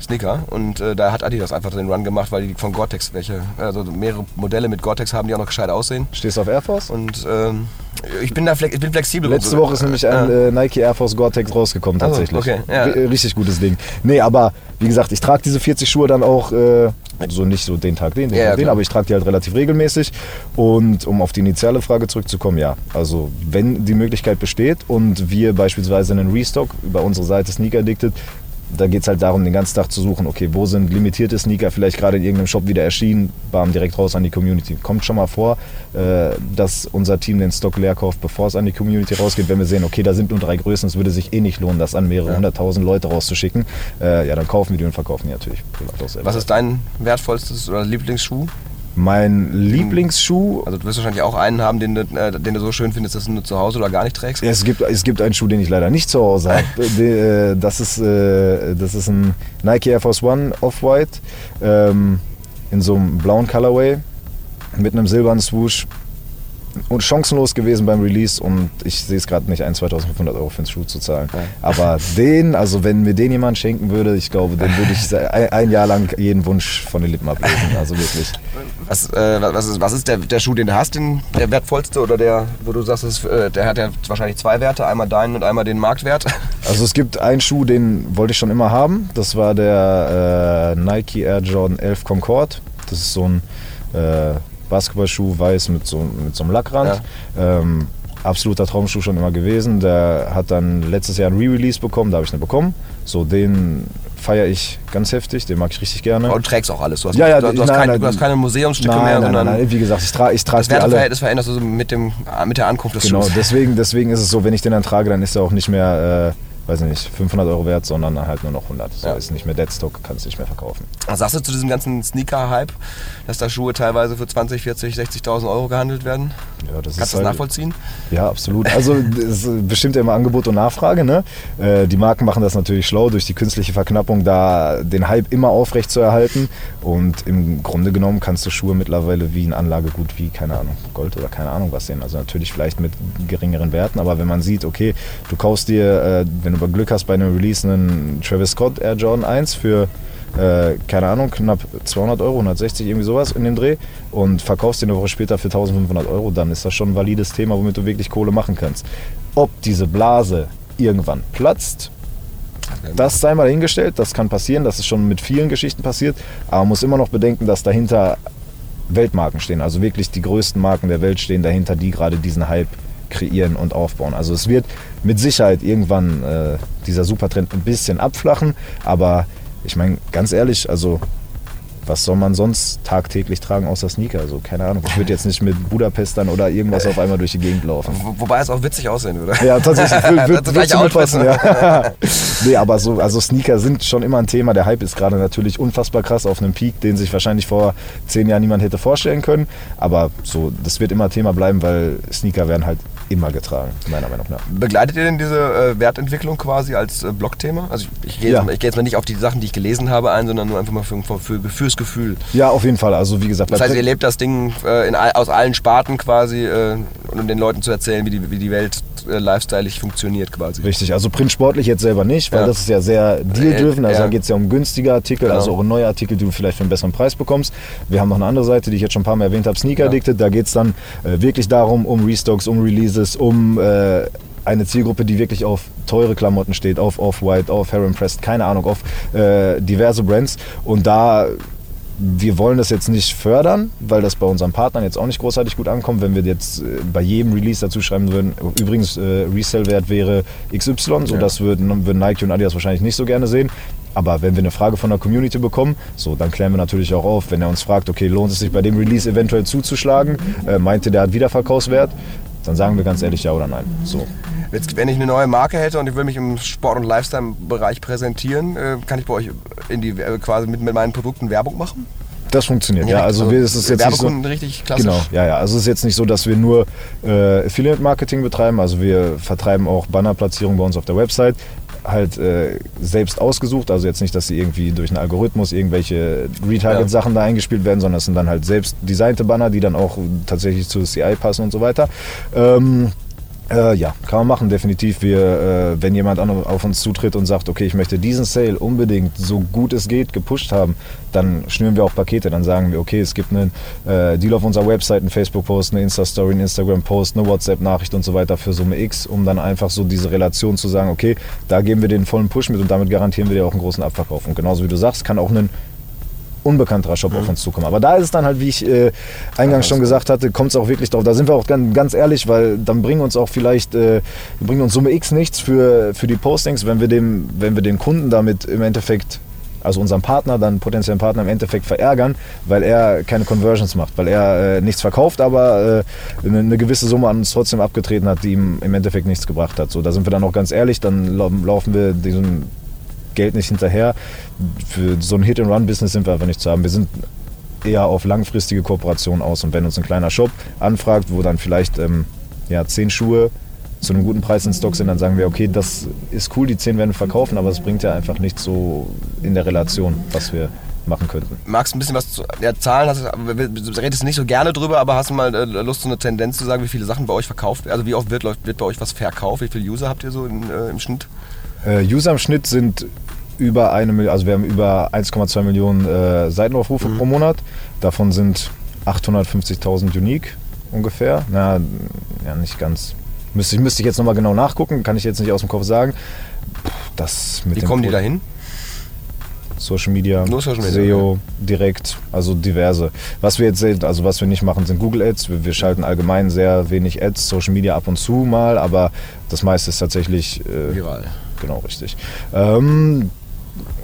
Sneaker und äh, da hat Adidas einfach den Run gemacht, weil die von Gore-Tex welche, also mehrere Modelle mit Gore-Tex haben, die auch noch gescheit aussehen. Stehst du auf Air Force? Und ähm, ich bin da flex ich bin flexibel. Letzte Woche ist nämlich ein äh, Nike Air Force Gore-Tex rausgekommen tatsächlich. Also, okay, ja. Richtig gutes Ding. Nee, aber wie gesagt, ich trage diese 40 Schuhe dann auch äh, so nicht so den Tag den, den ja, Tag den, aber ich trage die halt relativ regelmäßig. Und um auf die initiale Frage zurückzukommen, ja, also wenn die Möglichkeit besteht und wir beispielsweise einen Restock über unsere Seite Sneaker Addicted da geht es halt darum, den ganzen Tag zu suchen, okay, wo sind limitierte Sneaker vielleicht gerade in irgendeinem Shop wieder erschienen, bam, direkt raus an die Community. Kommt schon mal vor, äh, dass unser Team den Stock leer kauft, bevor es an die Community rausgeht, wenn wir sehen, okay, da sind nur drei Größen, es würde sich eh nicht lohnen, das an mehrere hunderttausend Leute rauszuschicken. Äh, ja, dann kaufen wir die und verkaufen die natürlich privat auch selber. Was ist dein wertvollstes oder Lieblingsschuh? Mein Lieblingsschuh. Also du wirst wahrscheinlich auch einen haben, den du, äh, den du so schön findest, dass du ihn zu Hause oder gar nicht trägst. Es, gibt, es gibt einen Schuh, den ich leider nicht zu Hause habe. Äh, das, ist, äh, das ist ein Nike Air Force One Off-White ähm, in so einem blauen Colorway mit einem silbernen Swoosh und chancenlos gewesen beim Release und ich sehe es gerade nicht ein, 2500 Euro für den Schuh zu zahlen. Ja. Aber den, also wenn mir den jemand schenken würde, ich glaube, den würde ich ein Jahr lang jeden Wunsch von den Lippen ablesen. Also wirklich. Was, äh, was ist, was ist der, der Schuh, den du hast, den, der wertvollste oder der, wo du sagst, ist, äh, der hat ja wahrscheinlich zwei Werte, einmal deinen und einmal den Marktwert? Also es gibt einen Schuh, den wollte ich schon immer haben. Das war der äh, Nike Air Jordan 11 Concorde. Das ist so ein äh, Basketballschuh, weiß mit so, mit so einem Lackrand. Ja. Ähm, absoluter Traumschuh schon immer gewesen. Der hat dann letztes Jahr ein Re-Release bekommen, da habe ich ihn bekommen. So, den feiere ich ganz heftig, den mag ich richtig gerne. Und trägst auch alles. Du hast, ja, ja, du, du hast, nein, kein, nein, du hast keine Museumsstücke nein, mehr, sondern. Nein, wie gesagt, ich, tra ich trage die alle. Das verändert also mit, dem, mit der Ankunft des genau, Schuhs. Genau, deswegen, deswegen ist es so, wenn ich den dann trage, dann ist er auch nicht mehr. Äh, weiß nicht, 500 Euro wert, sondern halt nur noch 100. So ja. ist nicht mehr Deadstock, kannst du nicht mehr verkaufen. Was sagst du zu diesem ganzen Sneaker-Hype, dass da Schuhe teilweise für 20, 40, 60.000 Euro gehandelt werden? Ja, das kannst du das halt, nachvollziehen? Ja, absolut. Also es bestimmt ja immer Angebot und Nachfrage. Ne? Äh, die Marken machen das natürlich schlau, durch die künstliche Verknappung da den Hype immer aufrecht zu erhalten. Und im Grunde genommen kannst du Schuhe mittlerweile wie ein Anlagegut wie, keine Ahnung, Gold oder keine Ahnung was sehen. Also natürlich vielleicht mit geringeren Werten, aber wenn man sieht, okay, du kaufst dir, äh, wenn du aber Glück hast bei einem Release einen Travis Scott Air Jordan 1 für äh, keine Ahnung, knapp 200 Euro, 160, irgendwie sowas in dem Dreh und verkaufst den eine Woche später für 1500 Euro, dann ist das schon ein valides Thema, womit du wirklich Kohle machen kannst. Ob diese Blase irgendwann platzt. Das sei mal dahingestellt, das kann passieren, das ist schon mit vielen Geschichten passiert, aber man muss immer noch bedenken, dass dahinter Weltmarken stehen, also wirklich die größten Marken der Welt stehen dahinter, die gerade diesen Hype kreieren und aufbauen. Also es wird mit Sicherheit irgendwann äh, dieser Supertrend ein bisschen abflachen, aber ich meine, ganz ehrlich, also was soll man sonst tagtäglich tragen außer Sneaker? Also keine Ahnung. Ich würde jetzt nicht mit Budapestern oder irgendwas auf einmal durch die Gegend laufen. Wo, wobei es auch witzig aussehen würde. Ja, tatsächlich. Würde würd, Das würd zu mir gleiche passen, ja. nee, aber so, also Sneaker sind schon immer ein Thema. Der Hype ist gerade natürlich unfassbar krass auf einem Peak, den sich wahrscheinlich vor zehn Jahren niemand hätte vorstellen können. Aber so, das wird immer Thema bleiben, weil Sneaker werden halt immer getragen, meiner Meinung nach. Begleitet ihr denn diese äh, Wertentwicklung quasi als äh, Blogthema? Also ich, ich gehe Ja. jetzt, geh jetzt mal nicht auf die Sachen, die ich gelesen habe, ein, sondern nur einfach mal für, für, fürs Gefühl. Ja, auf jeden Fall. Also wie gesagt, Das heißt, ihr lebt das Ding äh, in, aus allen Sparten quasi, äh, um den Leuten zu erzählen, wie die, wie die Welt äh, lifestyleig funktioniert quasi. Richtig, also Print sportlich jetzt selber nicht, weil Ja. das ist ja sehr deal-driven. Also Ja. da geht es ja um günstige Artikel, Genau. also auch neue Artikel, die du vielleicht für einen besseren Preis bekommst. Wir haben noch eine andere Seite, die ich jetzt schon ein paar Mal erwähnt habe, Sneaker Ja. Addicted. Da geht es dann äh, wirklich darum, um Restocks, um Releases, um äh, eine Zielgruppe, die wirklich auf teure Klamotten steht, auf Off-White, auf Heron Pressed, keine Ahnung, auf äh, diverse Brands. Und da wir wollen das jetzt nicht fördern, weil das bei unseren Partnern jetzt auch nicht großartig gut ankommt, wenn wir jetzt äh, bei jedem Release dazu schreiben würden, übrigens äh, Resale-Wert wäre XY, so Ja. das würden, würden Nike und Adidas wahrscheinlich nicht so gerne sehen. Aber wenn wir eine Frage von der Community bekommen, so dann klären wir natürlich auch auf, wenn er uns fragt, okay, lohnt es sich bei dem Release eventuell zuzuschlagen, äh, meinte der hat Wiederverkaufswert, dann sagen wir ganz ehrlich ja oder nein. So. Jetzt, wenn ich eine neue Marke hätte und ich will mich im Sport- und Lifestyle-Bereich präsentieren, äh, kann ich bei euch in die, äh, quasi mit, mit meinen Produkten Werbung machen? Das funktioniert, ja. Also wir, es ist jetzt nicht so, richtig klassisch. Genau, ja, ja. Also es ist jetzt nicht so, dass wir nur äh, Affiliate-Marketing betreiben. Also wir vertreiben auch Bannerplatzierungen bei uns auf der Website. Halt äh, selbst ausgesucht, also jetzt nicht, dass sie irgendwie durch einen Algorithmus irgendwelche Retarget-Sachen da eingespielt werden, sondern es sind dann halt selbst designte Banner, die dann auch tatsächlich zu CI passen und so weiter. Ähm, äh, ja, kann man machen, definitiv. Wir, äh, wenn jemand an, auf uns zutritt und sagt, okay, ich möchte diesen Sale unbedingt so gut es geht gepusht haben, dann schnüren wir auch Pakete. Dann sagen wir, okay, es gibt einen äh, Deal auf unserer Website, einen Facebook-Post, eine Insta-Story, einen Instagram-Post, eine WhatsApp-Nachricht und so weiter für Summe X, um dann einfach so diese Relation zu sagen, okay, da geben wir den vollen Push mit und damit garantieren wir dir auch einen großen Abverkauf. Und genauso wie du sagst, kann auch ein unbekannterer Shop auf uns zukommen. Aber da ist es dann halt, wie ich äh, eingangs schon gesagt hatte, kommt es auch wirklich drauf. Da sind wir auch ganz, ganz ehrlich, weil dann bringen uns auch vielleicht, äh, bringen uns Summe X nichts für, für die Postings, wenn wir, dem, wenn wir den Kunden damit im Endeffekt, also unseren Partner, dann potenziellen Partner im Endeffekt verärgern, weil er keine Conversions macht, weil er äh, nichts verkauft, aber äh, eine, eine gewisse Summe an uns trotzdem abgetreten hat, die ihm im Endeffekt nichts gebracht hat. So, da sind wir dann auch ganz ehrlich, dann lau- laufen wir diesem Geld nicht hinterher. Für so ein Hit-and-Run-Business sind wir einfach nicht zu haben. Wir sind eher auf langfristige Kooperationen aus. Und wenn uns ein kleiner Shop anfragt, wo dann vielleicht ähm, ja, zehn Schuhe zu einem guten Preis in Stock sind, dann sagen wir, okay, das ist cool, die zehn werden wir verkaufen, aber es bringt ja einfach nicht so in der Relation, was wir machen könnten. Magst du ein bisschen was zu ja, Zahlen? Hast, du- redest nicht so gerne drüber, aber hast du mal äh, Lust, so eine Tendenz zu sagen, wie viele Sachen bei euch verkauft werden? Also wie oft wird, wird bei euch was verkauft? Wie viele User habt ihr so in, äh, im Schnitt? Äh, User im Schnitt sind über eine Million, also wir haben über 1,2 Millionen äh, Seitenaufrufe pro Monat. Davon sind 850.000 unique ungefähr. Na, ja, nicht ganz. Müsste, ich- müsste ich jetzt nochmal genau nachgucken, kann ich jetzt nicht aus dem Kopf sagen. Puh, Das mit Wie kommen die Pro- da hin? Social Media, Social Media, SEO, direkt, also diverse. Was wir jetzt sehen, also was wir nicht machen, sind Google Ads. Wir, wir schalten allgemein sehr wenig Ads, Social Media ab und zu mal, aber das meiste ist tatsächlich äh, Viral. Genau richtig. Ähm,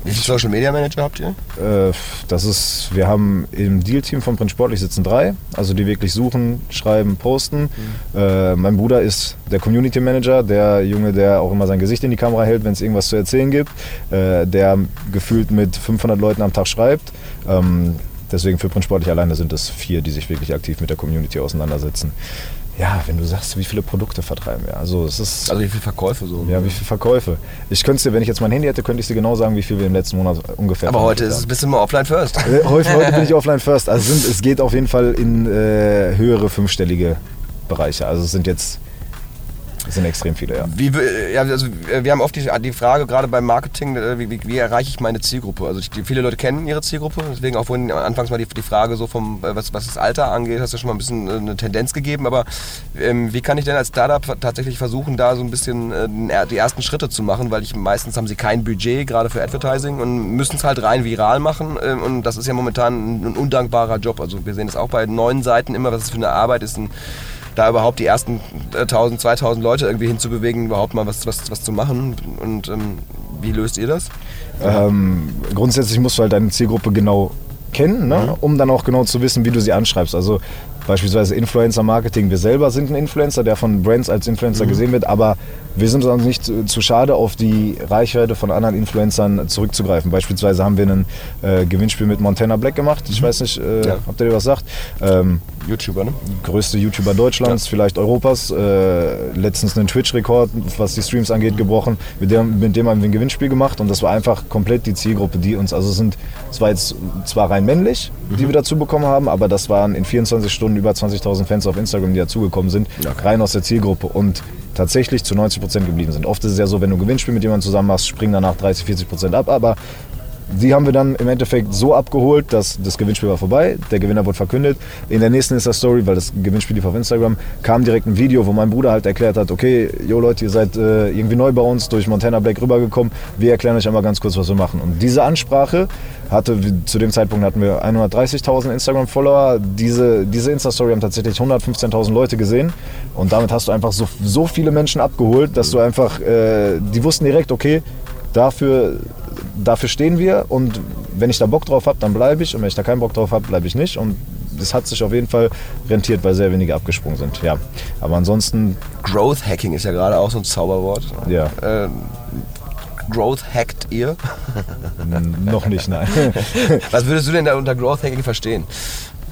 Wie viele Social Media Manager habt ihr? äh, das ist, wir haben im Deal-Team von Print Sportlich sitzen drei, also die wirklich suchen, schreiben, posten. Äh, mein Bruder ist der Community Manager, der Junge, der auch immer sein Gesicht in die Kamera hält, wenn es irgendwas zu erzählen gibt, äh, der gefühlt mit 500 Leuten am Tag schreibt. Ähm, deswegen für Print Sportlich alleine sind es vier, die sich wirklich aktiv mit der Community auseinandersetzen. Ja, wenn du sagst, wie viele Produkte vertreiben wir. Also es ist Also wie viele Verkäufe so? ja, wie viele Verkäufe? Ich könnte dir, wenn ich jetzt mein Handy hätte, könnte ich dir genau sagen, wie viel wir im letzten Monat ungefähr aber heute ist es bist du immer offline first. Äh, Heute, heute bin ich offline first. Also sind, es geht auf jeden Fall in äh, höhere fünfstellige Bereiche. Also es sind jetzt Das sind extrem viele, ja. Wie, ja also wir haben oft die, die Frage, gerade beim Marketing, äh, wie, wie, wie, erreiche ich meine Zielgruppe? Also die, viele Leute kennen ihre Zielgruppe, deswegen auch vorhin anfangs mal die, die Frage so vom, äh, was, was das Alter angeht, hast du schon mal ein bisschen äh, eine Tendenz gegeben, aber ähm, wie kann ich denn als Startup tatsächlich versuchen, da so ein bisschen äh, die ersten Schritte zu machen, weil ich meistens haben sie kein Budget, gerade für Advertising und müssen es halt rein viral machen äh, und das ist ja momentan ein undankbarer Job. Also wir sehen es auch bei neuen Seiten immer, was es für eine Arbeit ist, ein da überhaupt die ersten 1000, äh, 2000 Leute irgendwie hinzubewegen, überhaupt mal was, was, was zu machen. Und ähm, wie löst ihr das? Ähm, grundsätzlich musst du halt deine Zielgruppe genau kennen, ne? mhm. um dann auch genau zu wissen, wie du sie anschreibst. Also beispielsweise Influencer-Marketing. Wir selber sind ein Influencer, der von Brands als Influencer mhm. gesehen wird, aber wir sind uns nicht zu schade, auf die Reichweite von anderen Influencern zurückzugreifen. Beispielsweise haben wir ein äh, Gewinnspiel mit Montana Black gemacht. Ich mhm. weiß nicht, äh, ja. ob der dir was sagt. Ähm, YouTuber, ne? Größte YouTuber Deutschlands, ja. vielleicht Europas. Äh, letztens einen Twitch-Rekord, was die Streams angeht, gebrochen. Mit dem, mit dem haben wir ein Gewinnspiel gemacht und das war einfach komplett die Zielgruppe, die uns, also sind, es war jetzt zwar rein männlich, die mhm. wir dazu bekommen haben, aber das waren in 24 Stunden über 20.000 Fans auf Instagram, die dazugekommen sind, okay. rein aus der Zielgruppe. Und tatsächlich zu 90 Prozent geblieben sind. Oft ist es ja so, wenn du ein Gewinnspiel mit jemandem zusammen machst, springen danach 30, 40 Prozent ab. Aber die haben wir dann im Endeffekt so abgeholt, dass das Gewinnspiel war vorbei, der Gewinner wurde verkündet. In der nächsten Insta-Story, weil das Gewinnspiel lief auf Instagram, kam direkt ein Video, wo mein Bruder halt erklärt hat, okay, yo Leute, ihr seid äh, irgendwie neu bei uns, durch Montana Black rübergekommen, wir erklären euch einmal ganz kurz, was wir machen. Und diese Ansprache hatte, zu dem Zeitpunkt hatten wir 130.000 Instagram-Follower, diese, diese Insta-Story haben tatsächlich 115.000 Leute gesehen und damit hast du einfach so, so viele Menschen abgeholt, dass du einfach, äh, die wussten direkt, okay, dafür dafür stehen wir und wenn ich da Bock drauf habe, dann bleibe ich und wenn ich da keinen Bock drauf habe, bleibe ich nicht und das hat sich auf jeden Fall rentiert, weil sehr wenige abgesprungen sind. Ja, aber ansonsten Growth Hacking ist ja gerade auch so ein Zauberwort. Ja. Äh, Growth hackt ihr? Noch nicht, nein. Was würdest du denn da unter Growth Hacking verstehen?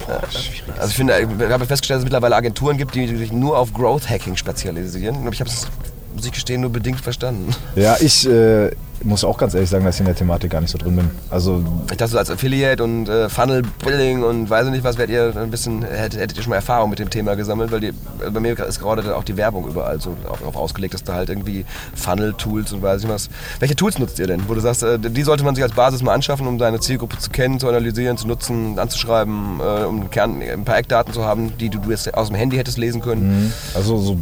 Boah, also ich finde, ich habe festgestellt, dass es mittlerweile Agenturen gibt, die sich nur auf Growth Hacking spezialisieren. Ich habe es, muss ich gestehen, nur bedingt verstanden. Ja, ich, äh, muss auch ganz ehrlich sagen, dass ich in der Thematik gar nicht so drin bin. Also ich dachte, so als Affiliate und äh, Funnel Building und weiß nicht was, werdet ihr ein bisschen, hättet, hättet ihr schon mal Erfahrung mit dem Thema gesammelt, weil die, bei mir ist gerade auch die Werbung überall so darauf ausgelegt, dass da halt irgendwie Funnel-Tools und weiß nicht was. Welche Tools nutzt ihr denn? Wo du sagst, äh, die sollte man sich als Basis mal anschaffen, um seine Zielgruppe zu kennen, zu analysieren, zu nutzen, anzuschreiben, äh, um Kern, ein paar Eckdaten zu haben, die du jetzt aus dem Handy hättest lesen können. Mhm. Also so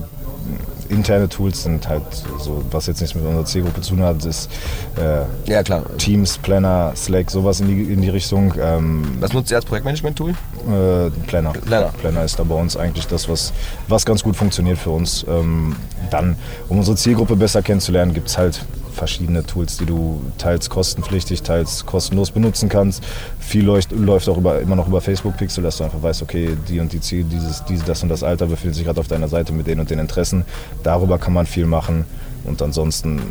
interne Tools sind halt so, was jetzt nichts mit unserer Zielgruppe zu tun hat, ist äh, ja, klar. Teams, Planner, Slack, sowas in die, in die Richtung. Ähm, was nutzt ihr als Projektmanagement-Tool? Äh, Planner. Planner. Planner ist da bei uns eigentlich das, was, was ganz gut funktioniert für uns. Ähm, dann, um unsere Zielgruppe besser kennenzulernen, gibt es halt verschiedene Tools, die du teils kostenpflichtig, teils kostenlos benutzen kannst. Viel läuft, läuft auch über, immer noch über Facebook Pixel, dass du einfach weißt, okay, die und die Ziel, dieses, dieses, das und das Alter befindet sich gerade auf deiner Seite mit den und den Interessen. Darüber kann man viel machen. Und ansonsten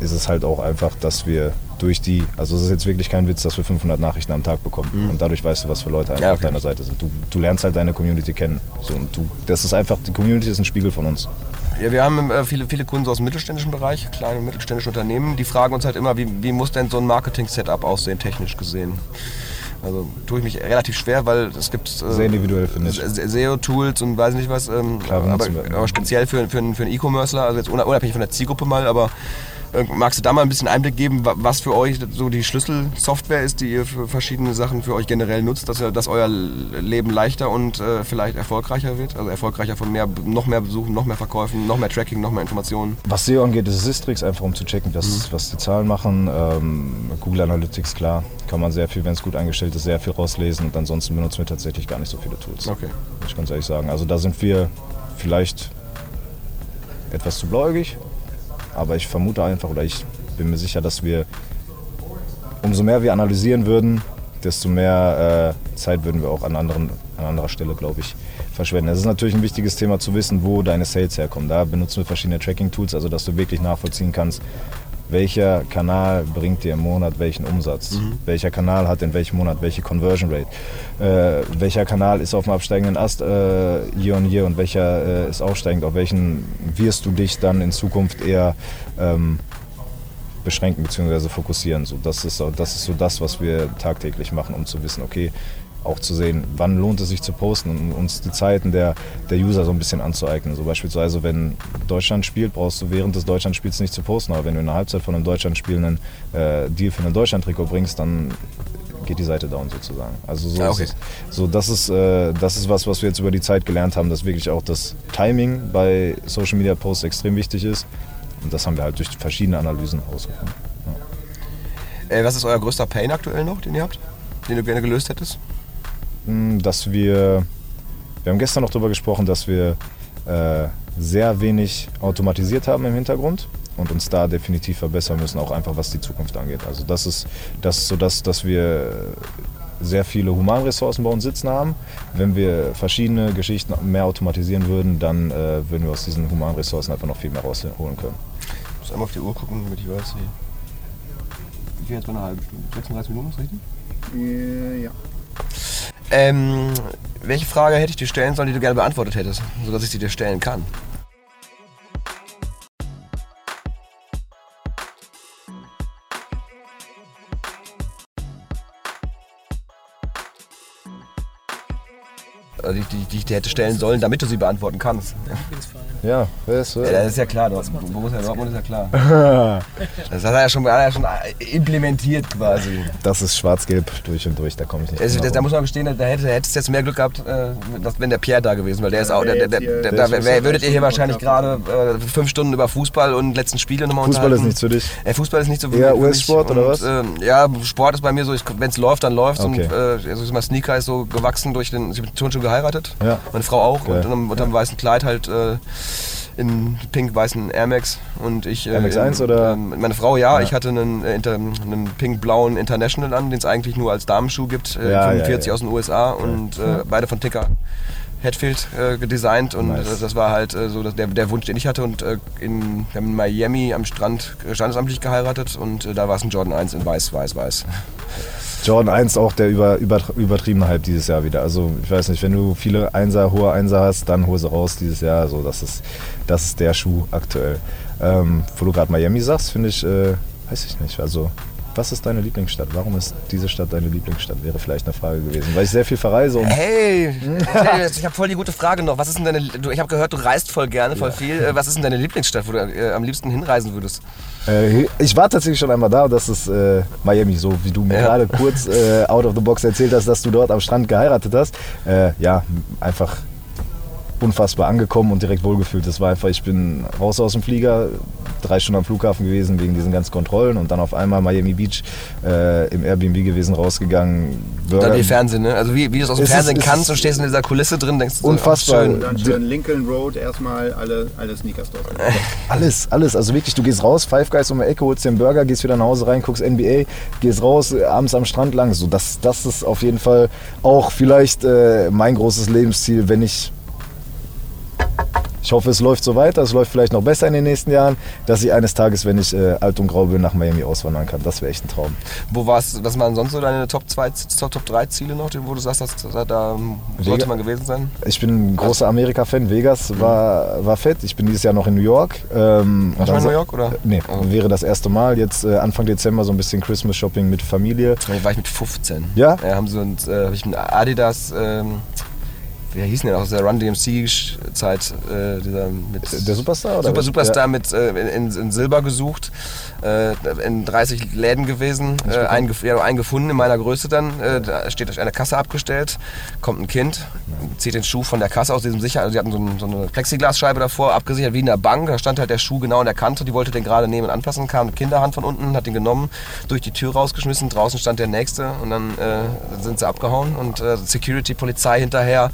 ist es halt auch einfach, dass wir durch die, also es ist jetzt wirklich kein Witz, dass wir 500 Nachrichten am Tag bekommen. Mhm. Und dadurch weißt du, was für Leute einfach ja, okay. auf deiner Seite sind. Du, du lernst halt deine Community kennen. So, und du, das ist einfach, die Community ist ein Spiegel von uns. Ja, wir haben äh, viele, viele Kunden aus dem mittelständischen Bereich, kleine und mittelständische Unternehmen, die fragen uns halt immer, wie, wie muss denn so ein Marketing-Setup aussehen, technisch gesehen. Also tue ich mich relativ schwer, weil es gibt äh, sehr individuell finde ich SEO-Tools und weiß nicht was, ähm, Klar, aber, aber, speziell für, für, für einen E-Commercer, also jetzt unabhängig von der Zielgruppe mal, aber magst du da mal ein bisschen Einblick geben, was für euch so die Schlüsselsoftware ist, die ihr für verschiedene Sachen für euch generell nutzt, dass, dass euer Leben leichter und äh, vielleicht erfolgreicher wird? Also erfolgreicher von mehr, noch mehr Besuchen, noch mehr Verkäufen, noch mehr Tracking, noch mehr Informationen? Was SEO angeht, ist es Sistrix, einfach um zu checken, was, mhm. was die Zahlen machen. Ähm, Google Analytics, klar, kann man sehr viel, wenn es gut eingestellt ist, sehr viel rauslesen und ansonsten benutzen wir tatsächlich gar nicht so viele Tools. Okay. Muss ich ganz ehrlich sagen. Also da sind wir vielleicht etwas zu blauäugig, aber ich vermute einfach oder ich bin mir sicher, dass wir, umso mehr wir analysieren würden, desto mehr äh, Zeit würden wir auch an, anderen, an anderer Stelle, glaube ich, verschwenden. Es ist natürlich ein wichtiges Thema zu wissen, wo deine Sales herkommen. Da benutzen wir verschiedene Tracking-Tools, also dass du wirklich nachvollziehen kannst, welcher Kanal bringt dir im Monat welchen Umsatz, mhm. welcher Kanal hat in welchem Monat welche Conversion Rate, äh, welcher Kanal ist auf dem absteigenden Ast äh, year on year und welcher äh, ist aufsteigend, auf welchen wirst du dich dann in Zukunft eher ähm, beschränken bzw. fokussieren. So, das, ist, das ist so das, was wir tagtäglich machen, um zu wissen, okay, auch zu sehen, wann lohnt es sich zu posten und uns die Zeiten der, der User so ein bisschen anzueignen. So beispielsweise, wenn Deutschland spielt, brauchst du während des Deutschlandspiels nicht zu posten, aber wenn du in der Halbzeit von einem Deutschlandspiel einen äh, Deal für ein Deutschland-Trikot bringst, dann geht die Seite down sozusagen. Also so Ah, okay. ist es. So, das ist, äh, das ist was, was wir jetzt über die Zeit gelernt haben, dass wirklich auch das Timing bei Social Media Posts extrem wichtig ist. Und das haben wir halt durch verschiedene Analysen herausgefunden. Äh, was ist euer größter Pain aktuell noch, den ihr habt? Den du gerne gelöst hättest? Dass wir, wir haben gestern noch darüber gesprochen, dass wir äh, sehr wenig automatisiert haben im Hintergrund und uns da definitiv verbessern müssen, auch einfach was die Zukunft angeht. Also das ist, das ist so, dass, dass wir sehr viele Humanressourcen bei uns sitzen haben. Wenn wir verschiedene Geschichten mehr automatisieren würden, dann äh, würden wir aus diesen Humanressourcen einfach noch viel mehr rausholen können. Ich muss einmal auf die Uhr gucken, damit ich weiß, wie. Wie viel jetzt bei einer halben Stunde? 36 Minuten, ist richtig? Ja. Ähm, welche Frage hätte ich dir stellen sollen, die du gerne beantwortet hättest, sodass ich sie dir stellen kann? Die, die, die ich dir hätte stellen sollen, damit du sie beantworten kannst. Ja, weißt du? Ja, das ist ja klar, Dort- Borussia Dortmund ist ja klar. Das hat er ja schon, hat er ja schon implementiert quasi. Das ist schwarz-gelb durch und durch, da komme ich nicht Also, drum da herum. muss man gestehen, da hätte, hättest du jetzt mehr Glück gehabt, äh, dass, wenn der Pierre da gewesen wäre. Der ist auch, der, der, der, der, da würdet ihr hier wahrscheinlich gerade äh, fünf Stunden über Fußball und letzten Spiele nochmal Fußball ist unterhalten. nichts für dich. Äh, Fußball ist nicht so für mich. US-Sport oder was? ähm, ja, Sport ist bei mir so, wenn es läuft, dann läuft Okay. Und äh, also ich sag mal, Sneaker ist so gewachsen durch den. Ich habe Turnschuh geheiratet. Ja. Meine Frau auch. Geil. Und unter, unter einem weißen Kleid halt äh, in pink-weißen Air Max. Und ich. Äh, Air Max in, 1 oder? Ähm, meine Frau, ja. Ja. Ich hatte einen, äh, inter, einen pink-blauen International an, den es eigentlich nur als Damenschuh gibt. Äh, Ja, ja, 45 ja. aus den USA. Und äh, beide von Tinker. Hatfield äh, gedesignt und Nice. äh, das war halt äh, so der, der Wunsch, den ich hatte und äh, in, wir haben in Miami am Strand standesamtlich geheiratet und da war es ein Jordan 1 in weiß, weiß, weiß. Jordan 1 auch der über, über, übertriebene Hype dieses Jahr wieder. Also ich weiß nicht, wenn du viele Einser, hohe Einser hast, dann hol sie raus dieses Jahr. Also das ist, das ist der Schuh aktuell. Ähm, wo du gerade Miami sagst, finde ich, äh, weiß ich nicht. Also was ist deine Lieblingsstadt? Warum ist diese Stadt deine Lieblingsstadt? Wäre vielleicht eine Frage gewesen. Weil ich sehr viel verreise und Hey, ich habe voll die gute Frage noch. Was ist denn deine, ich habe gehört, du reist voll gerne, voll viel. Äh, Was ist denn deine Lieblingsstadt, wo du äh, am liebsten hinreisen würdest? Äh, ich war tatsächlich schon einmal da, das ist äh, Miami, so wie du mir Ja. gerade kurz äh, out of the box erzählt hast, dass du dort am Strand geheiratet hast. Äh, ja, einfach unfassbar angekommen und direkt wohlgefühlt. Das war einfach, ich bin raus aus dem Flieger, drei Stunden am Flughafen gewesen wegen diesen ganzen Kontrollen und dann auf einmal Miami Beach äh, im Airbnb gewesen, rausgegangen. Burger- Dann wie Fernsehen, ne? Also wie, wie du es aus dem Es ist- Fernsehen es kannst ist- und stehst in dieser Kulisse drin, denkst du so, Unfassbar. ach, schön. Und dann schön Lincoln Road erstmal alle, alle Sneakers dort. Alles, alles. Also wirklich, du gehst raus, Five Guys um die Ecke, holst dir einen Burger, gehst wieder nach Hause rein, guckst NBA, gehst raus, äh, abends am Strand lang. So, das, das ist auf jeden Fall auch vielleicht äh, mein großes Lebensziel, wenn ich. Ich hoffe, es läuft so weiter, es läuft vielleicht noch besser in den nächsten Jahren, dass ich eines Tages, wenn ich äh, alt und grau bin, nach Miami auswandern kann. Das wäre echt ein Traum. Wo warst was waren sonst so deine Top 2, Top 3 Ziele noch, wo du sagst, dass, da, da sollte man gewesen sein? Ich bin ein großer Amerika-Fan. Vegas war, war fett. Ich bin dieses Jahr noch in New York. Ähm, Warst du mal in New York, oder? Nee, Oh. wäre das erste Mal. Jetzt äh, Anfang Dezember so ein bisschen Christmas-Shopping mit Familie. Da war ich mit 15. Ja? Ja, haben sie uns, äh, hab ich mit Adidas, ähm, wie hieß denn der aus der Run DMC-Zeit, äh, dieser mit Der Superstar? Oder Super? Superstar mit äh, in, in Silber gesucht, äh, in 30 Läden gewesen, äh, einen, ja, einen gefunden in meiner Größe dann, äh, da steht eine Kasse abgestellt, kommt ein Kind, zieht den Schuh von der Kasse aus diesem Sicher, also die hatten so, ein, so eine Plexiglasscheibe davor, abgesichert wie in der Bank, da stand halt der Schuh genau in der Kante, die wollte den gerade nehmen und anpassen, kam eine Kinderhand von unten, hat den genommen, durch die Tür rausgeschmissen, draußen stand der Nächste und dann äh, sind sie abgehauen und äh, Security, Polizei hinterher, ja,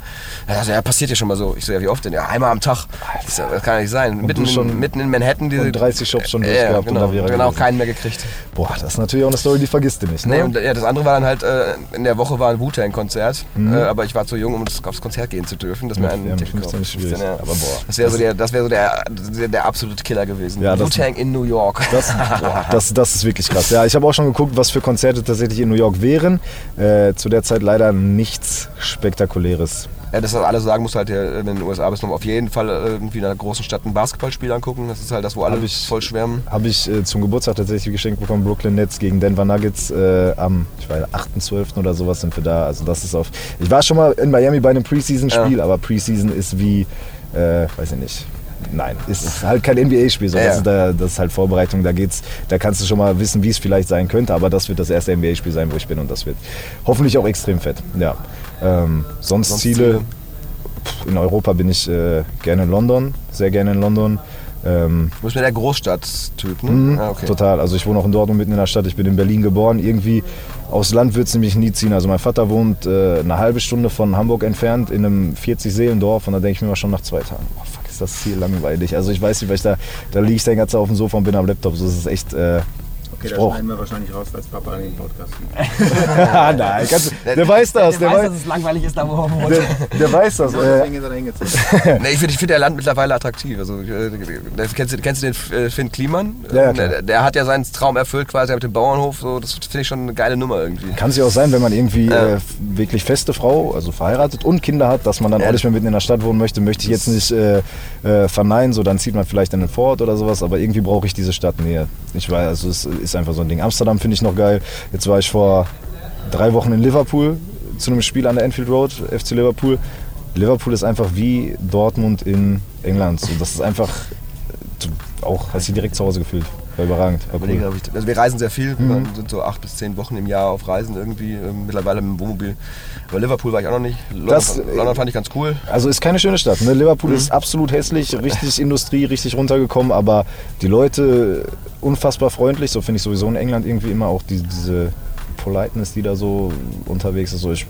also, ja, passiert ja schon mal so. Ich so, ja, wie oft denn? Ja, einmal am Tag. So, das kann ja nicht sein. Mitten, schon- in, mitten in Manhattan. Diese, und 30 Shops schon durchgehabt und genau, da wäre genau, keinen mehr gekriegt. Boah, das ist natürlich auch eine Story, die vergisst du nicht. Ne? Nee, und ja, das andere war dann halt, äh, in der Woche war ein Wu-Tang-Konzert, Mhm. äh, aber ich war zu jung, um aufs Konzert gehen zu dürfen. Das mir einen ja, mit Ticket 15 ist gekauft. schwierig. ja. Aber boah, Das wäre so, der, das wär so der, der, der absolute Killer gewesen. Ja, Wu-Tang in New York. Das, boah, das, das ist wirklich krass. Ja, ich habe auch schon geguckt, was für Konzerte tatsächlich in New York wären. Äh, zu der Zeit leider nichts Spektakuläres Ja, das alles sagen musst du halt, wenn du in den USA bist, auf jeden Fall äh, irgendwie in einer großen Stadt ein Basketballspiel angucken. Das ist halt das, wo alle ich- voll schwärmen. Habe ich äh, zum Geburtstag tatsächlich geschenkt bekommen, Brooklyn Nets gegen Denver Nuggets äh, am, ich weiß, 8.12. oder sowas sind wir da. Also das ist auf. Ich war schon mal in Miami bei einem Preseason-Spiel, aber Preseason ist wie, äh, weiß ich nicht. Nein, ist halt kein NBA-Spiel, so Ja, das, ja. ist da, das ist halt Vorbereitung, da geht's, da kannst du schon mal wissen, wie es vielleicht sein könnte, aber das wird das erste NBA-Spiel sein, wo ich bin und das wird hoffentlich auch extrem fett. Ja. Ähm, sonst, Sonst Ziele, Ziele? In Europa bin ich äh, gerne in London, sehr gerne in London. Ähm, Du bist mir der Großstadttyp, ne? Mhm, Ah, okay. Total. Also ich wohne auch in Dortmund mitten in der Stadt. Ich bin in Berlin geboren. Irgendwie aufs Land wird es nämlich nie ziehen. Also mein Vater wohnt äh, eine halbe Stunde von Hamburg entfernt in einem 40-Seelendorf und da denke ich mir mal schon nach zwei Tagen, oh fuck, ist das Ziel langweilig. Also ich weiß nicht, weil ich da, da liege ich dann ganz auf dem Sofa und bin am Laptop. So ist es echt. Äh, Okay, Ich das schneiden wir wahrscheinlich raus, weil es Papa in den Podcast sieht. nein, du- der weiß das. Der, weiß, es langweilig ist, da wo er wohnt. der, der weiß das. Äh, deswegen ist er hingezogen. Nee, ich finde ich find der Land mittlerweile attraktiv. Also, äh, kennst, du, kennst du den äh, Finn Kliman? Ja, ja, klar. der, der hat ja seinen Traum erfüllt quasi mit dem Bauernhof. So, das finde ich schon eine geile Nummer irgendwie. Kann es ja auch sein, wenn man irgendwie Ja. äh, wirklich feste Frau, also verheiratet und Kinder hat, dass man dann Ja. auch nicht mehr mitten in der Stadt wohnen möchte, möchte ich jetzt nicht äh, äh, verneinen, so dann zieht man vielleicht in den Vorort oder sowas, aber irgendwie brauche ich diese Stadtnähe. Ich weiß, also es ist einfach so ein Ding. Amsterdam finde ich noch geil. Jetzt war ich vor drei Wochen in Liverpool zu einem Spiel an der Enfield Road, FC Liverpool. Liverpool ist einfach wie Dortmund in England. So, das ist einfach auch, hast du direkt zu Hause gefühlt. War überragend. War cool. ich, also wir reisen sehr viel, Mhm. wir sind so acht bis zehn Wochen im Jahr auf Reisen irgendwie, ähm, mittlerweile mit dem Wohnmobil. Aber Liverpool war ich auch noch nicht. London, Das, London fand ich ganz cool. Also ist keine schöne Stadt. Ne? Liverpool Mhm. ist absolut hässlich, richtig Industrie, richtig runtergekommen, aber die Leute unfassbar freundlich. So finde ich sowieso in England irgendwie immer auch die, diese Politeness, die da so unterwegs ist. So ich,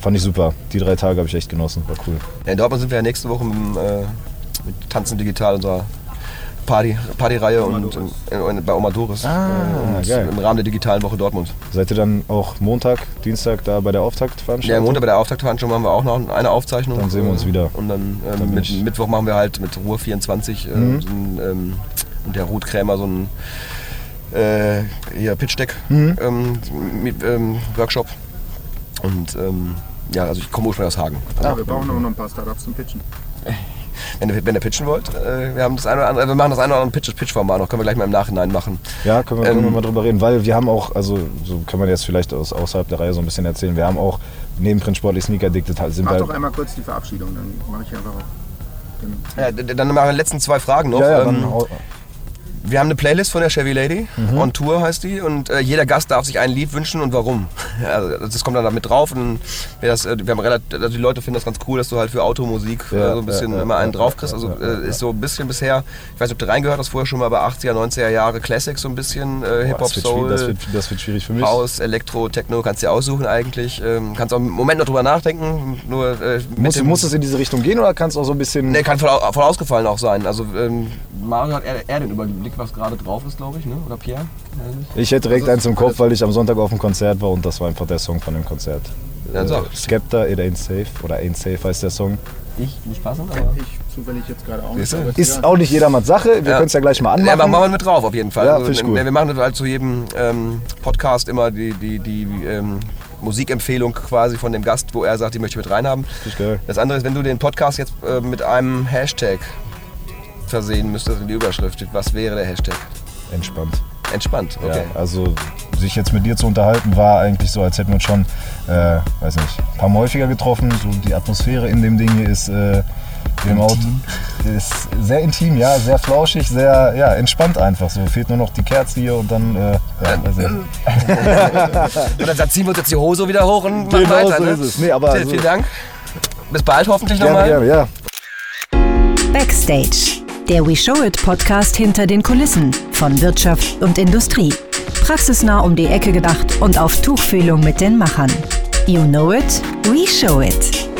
fand ich super. Die drei Tage habe ich echt genossen. War cool. Ja, in Dortmund sind wir ja nächste Woche mit, äh, mit Tanzen Digital, unserer Party, Partyreihe und äh, und bei Oma Doris. Ah, äh, und geil. Im Rahmen der digitalen Woche Dortmund. Seid ihr dann auch Montag, Dienstag da bei der Ja, Auftaktveranstaltung? im Montag bei der Auftaktveranstaltung haben wir auch noch eine Aufzeichnung. Dann sehen wir uns wieder. Und dann, ähm, Dann mit, Mittwoch machen wir halt mit Ruhe 24 äh, Mhm. so ein, ähm, und der Ruth Krämer so ein äh, hier Pitch Deck Mhm. ähm, ähm, Workshop. Und ähm, ja, also ich komme ursprünglich aus Hagen. Ja, wir brauchen aber noch ein paar Startups zum Pitchen. Wenn ihr, wenn ihr pitchen wollt, äh, wir haben das eine oder andere, wir machen das eine oder andere Pitch, Pitch-Format noch, können wir gleich mal im Nachhinein machen. Ja, können wir, können wir Ähm, mal drüber reden, weil wir haben auch, also so kann man jetzt vielleicht aus, außerhalb der Reihe so ein bisschen erzählen, wir haben auch neben Print Sportlich Sneaker Addicted halt- sind Mach doch einmal kurz die Verabschiedung, dann mache ich einfach auch. Dann Ja, dann machen wir die letzten zwei Fragen noch. ja, ja, Ähm, dann, hau- Wir haben eine Playlist von der Chevy Lady, Mhm. On Tour heißt die, und äh, jeder Gast darf sich ein Lied wünschen und warum. Also, das kommt dann da mit drauf und wir, das, äh, wir haben relativ, also die Leute finden das ganz cool, dass du halt für Automusik Ja, äh, so ein bisschen ja, ja, immer einen ja, drauf kriegst. Also ja, ja, äh, ist so ein bisschen bisher, ich weiß nicht, ob du reingehört hast, vorher schon mal bei 80er, 90er Jahre Classics so ein bisschen, äh, Hip-Hop, das, wird schwierig, Soul, das, wird, das wird schwierig für mich. Haus, Elektro, Techno, kannst du dir aussuchen eigentlich. Ähm, kannst auch einen Moment noch drüber nachdenken, nur äh, Muss, dem- muss es in diese Richtung gehen oder kann es auch so ein bisschen. Ne, kann voll, voll ausgefallen auch sein. Also ähm, Mario hat eher, eher den Überblick, was gerade drauf ist, glaube ich, ne? Oder Pierre? Ich hätte direkt eins im Kopf, weil ich am Sonntag auf dem Konzert war und das war einfach der Song von dem Konzert. Ja. Äh, Skepta, It Ain't Safe oder Ain't Safe heißt der Song. Ich nicht passend, aber. ich zufällig jetzt gerade auch nicht. Aber Ist auch nicht jedermanns Sache, wir Ja. können es ja gleich mal Ja, anmachen. machen wir mit drauf auf jeden Fall. Ja, also, ich gut. Wir machen halt zu jedem ähm, Podcast immer die, die, die ähm, Musikempfehlung quasi von dem Gast, wo er sagt, die möchte ich mit reinhaben. Geil. Das andere ist, wenn du den Podcast jetzt äh, mit einem Hashtag versehen müsstest in die Überschrift, was wäre der Hashtag? Entspannt. Entspannt, okay. Ja, also sich jetzt mit dir zu unterhalten, war eigentlich so, als hätten wir uns schon, äh, weiß nicht, ein paar Mal häufiger getroffen. So die Atmosphäre in dem Ding hier ist äh, im Auto ist sehr intim, ja, sehr flauschig, sehr ja, entspannt einfach. So fehlt nur noch die Kerze hier und dann, äh, ja, weiß ich. Und dann ziehen wir uns jetzt die Hose wieder hoch und machen Genau weiter. so ne? ist es. Nee, aber Vielen Dank. Bis bald hoffentlich nochmal. ja. Backstage. Der We Show It Podcast hinter den Kulissen von Wirtschaft und Industrie. Praxisnah um die Ecke gedacht und auf Tuchfühlung mit den Machern. You know it, we show it.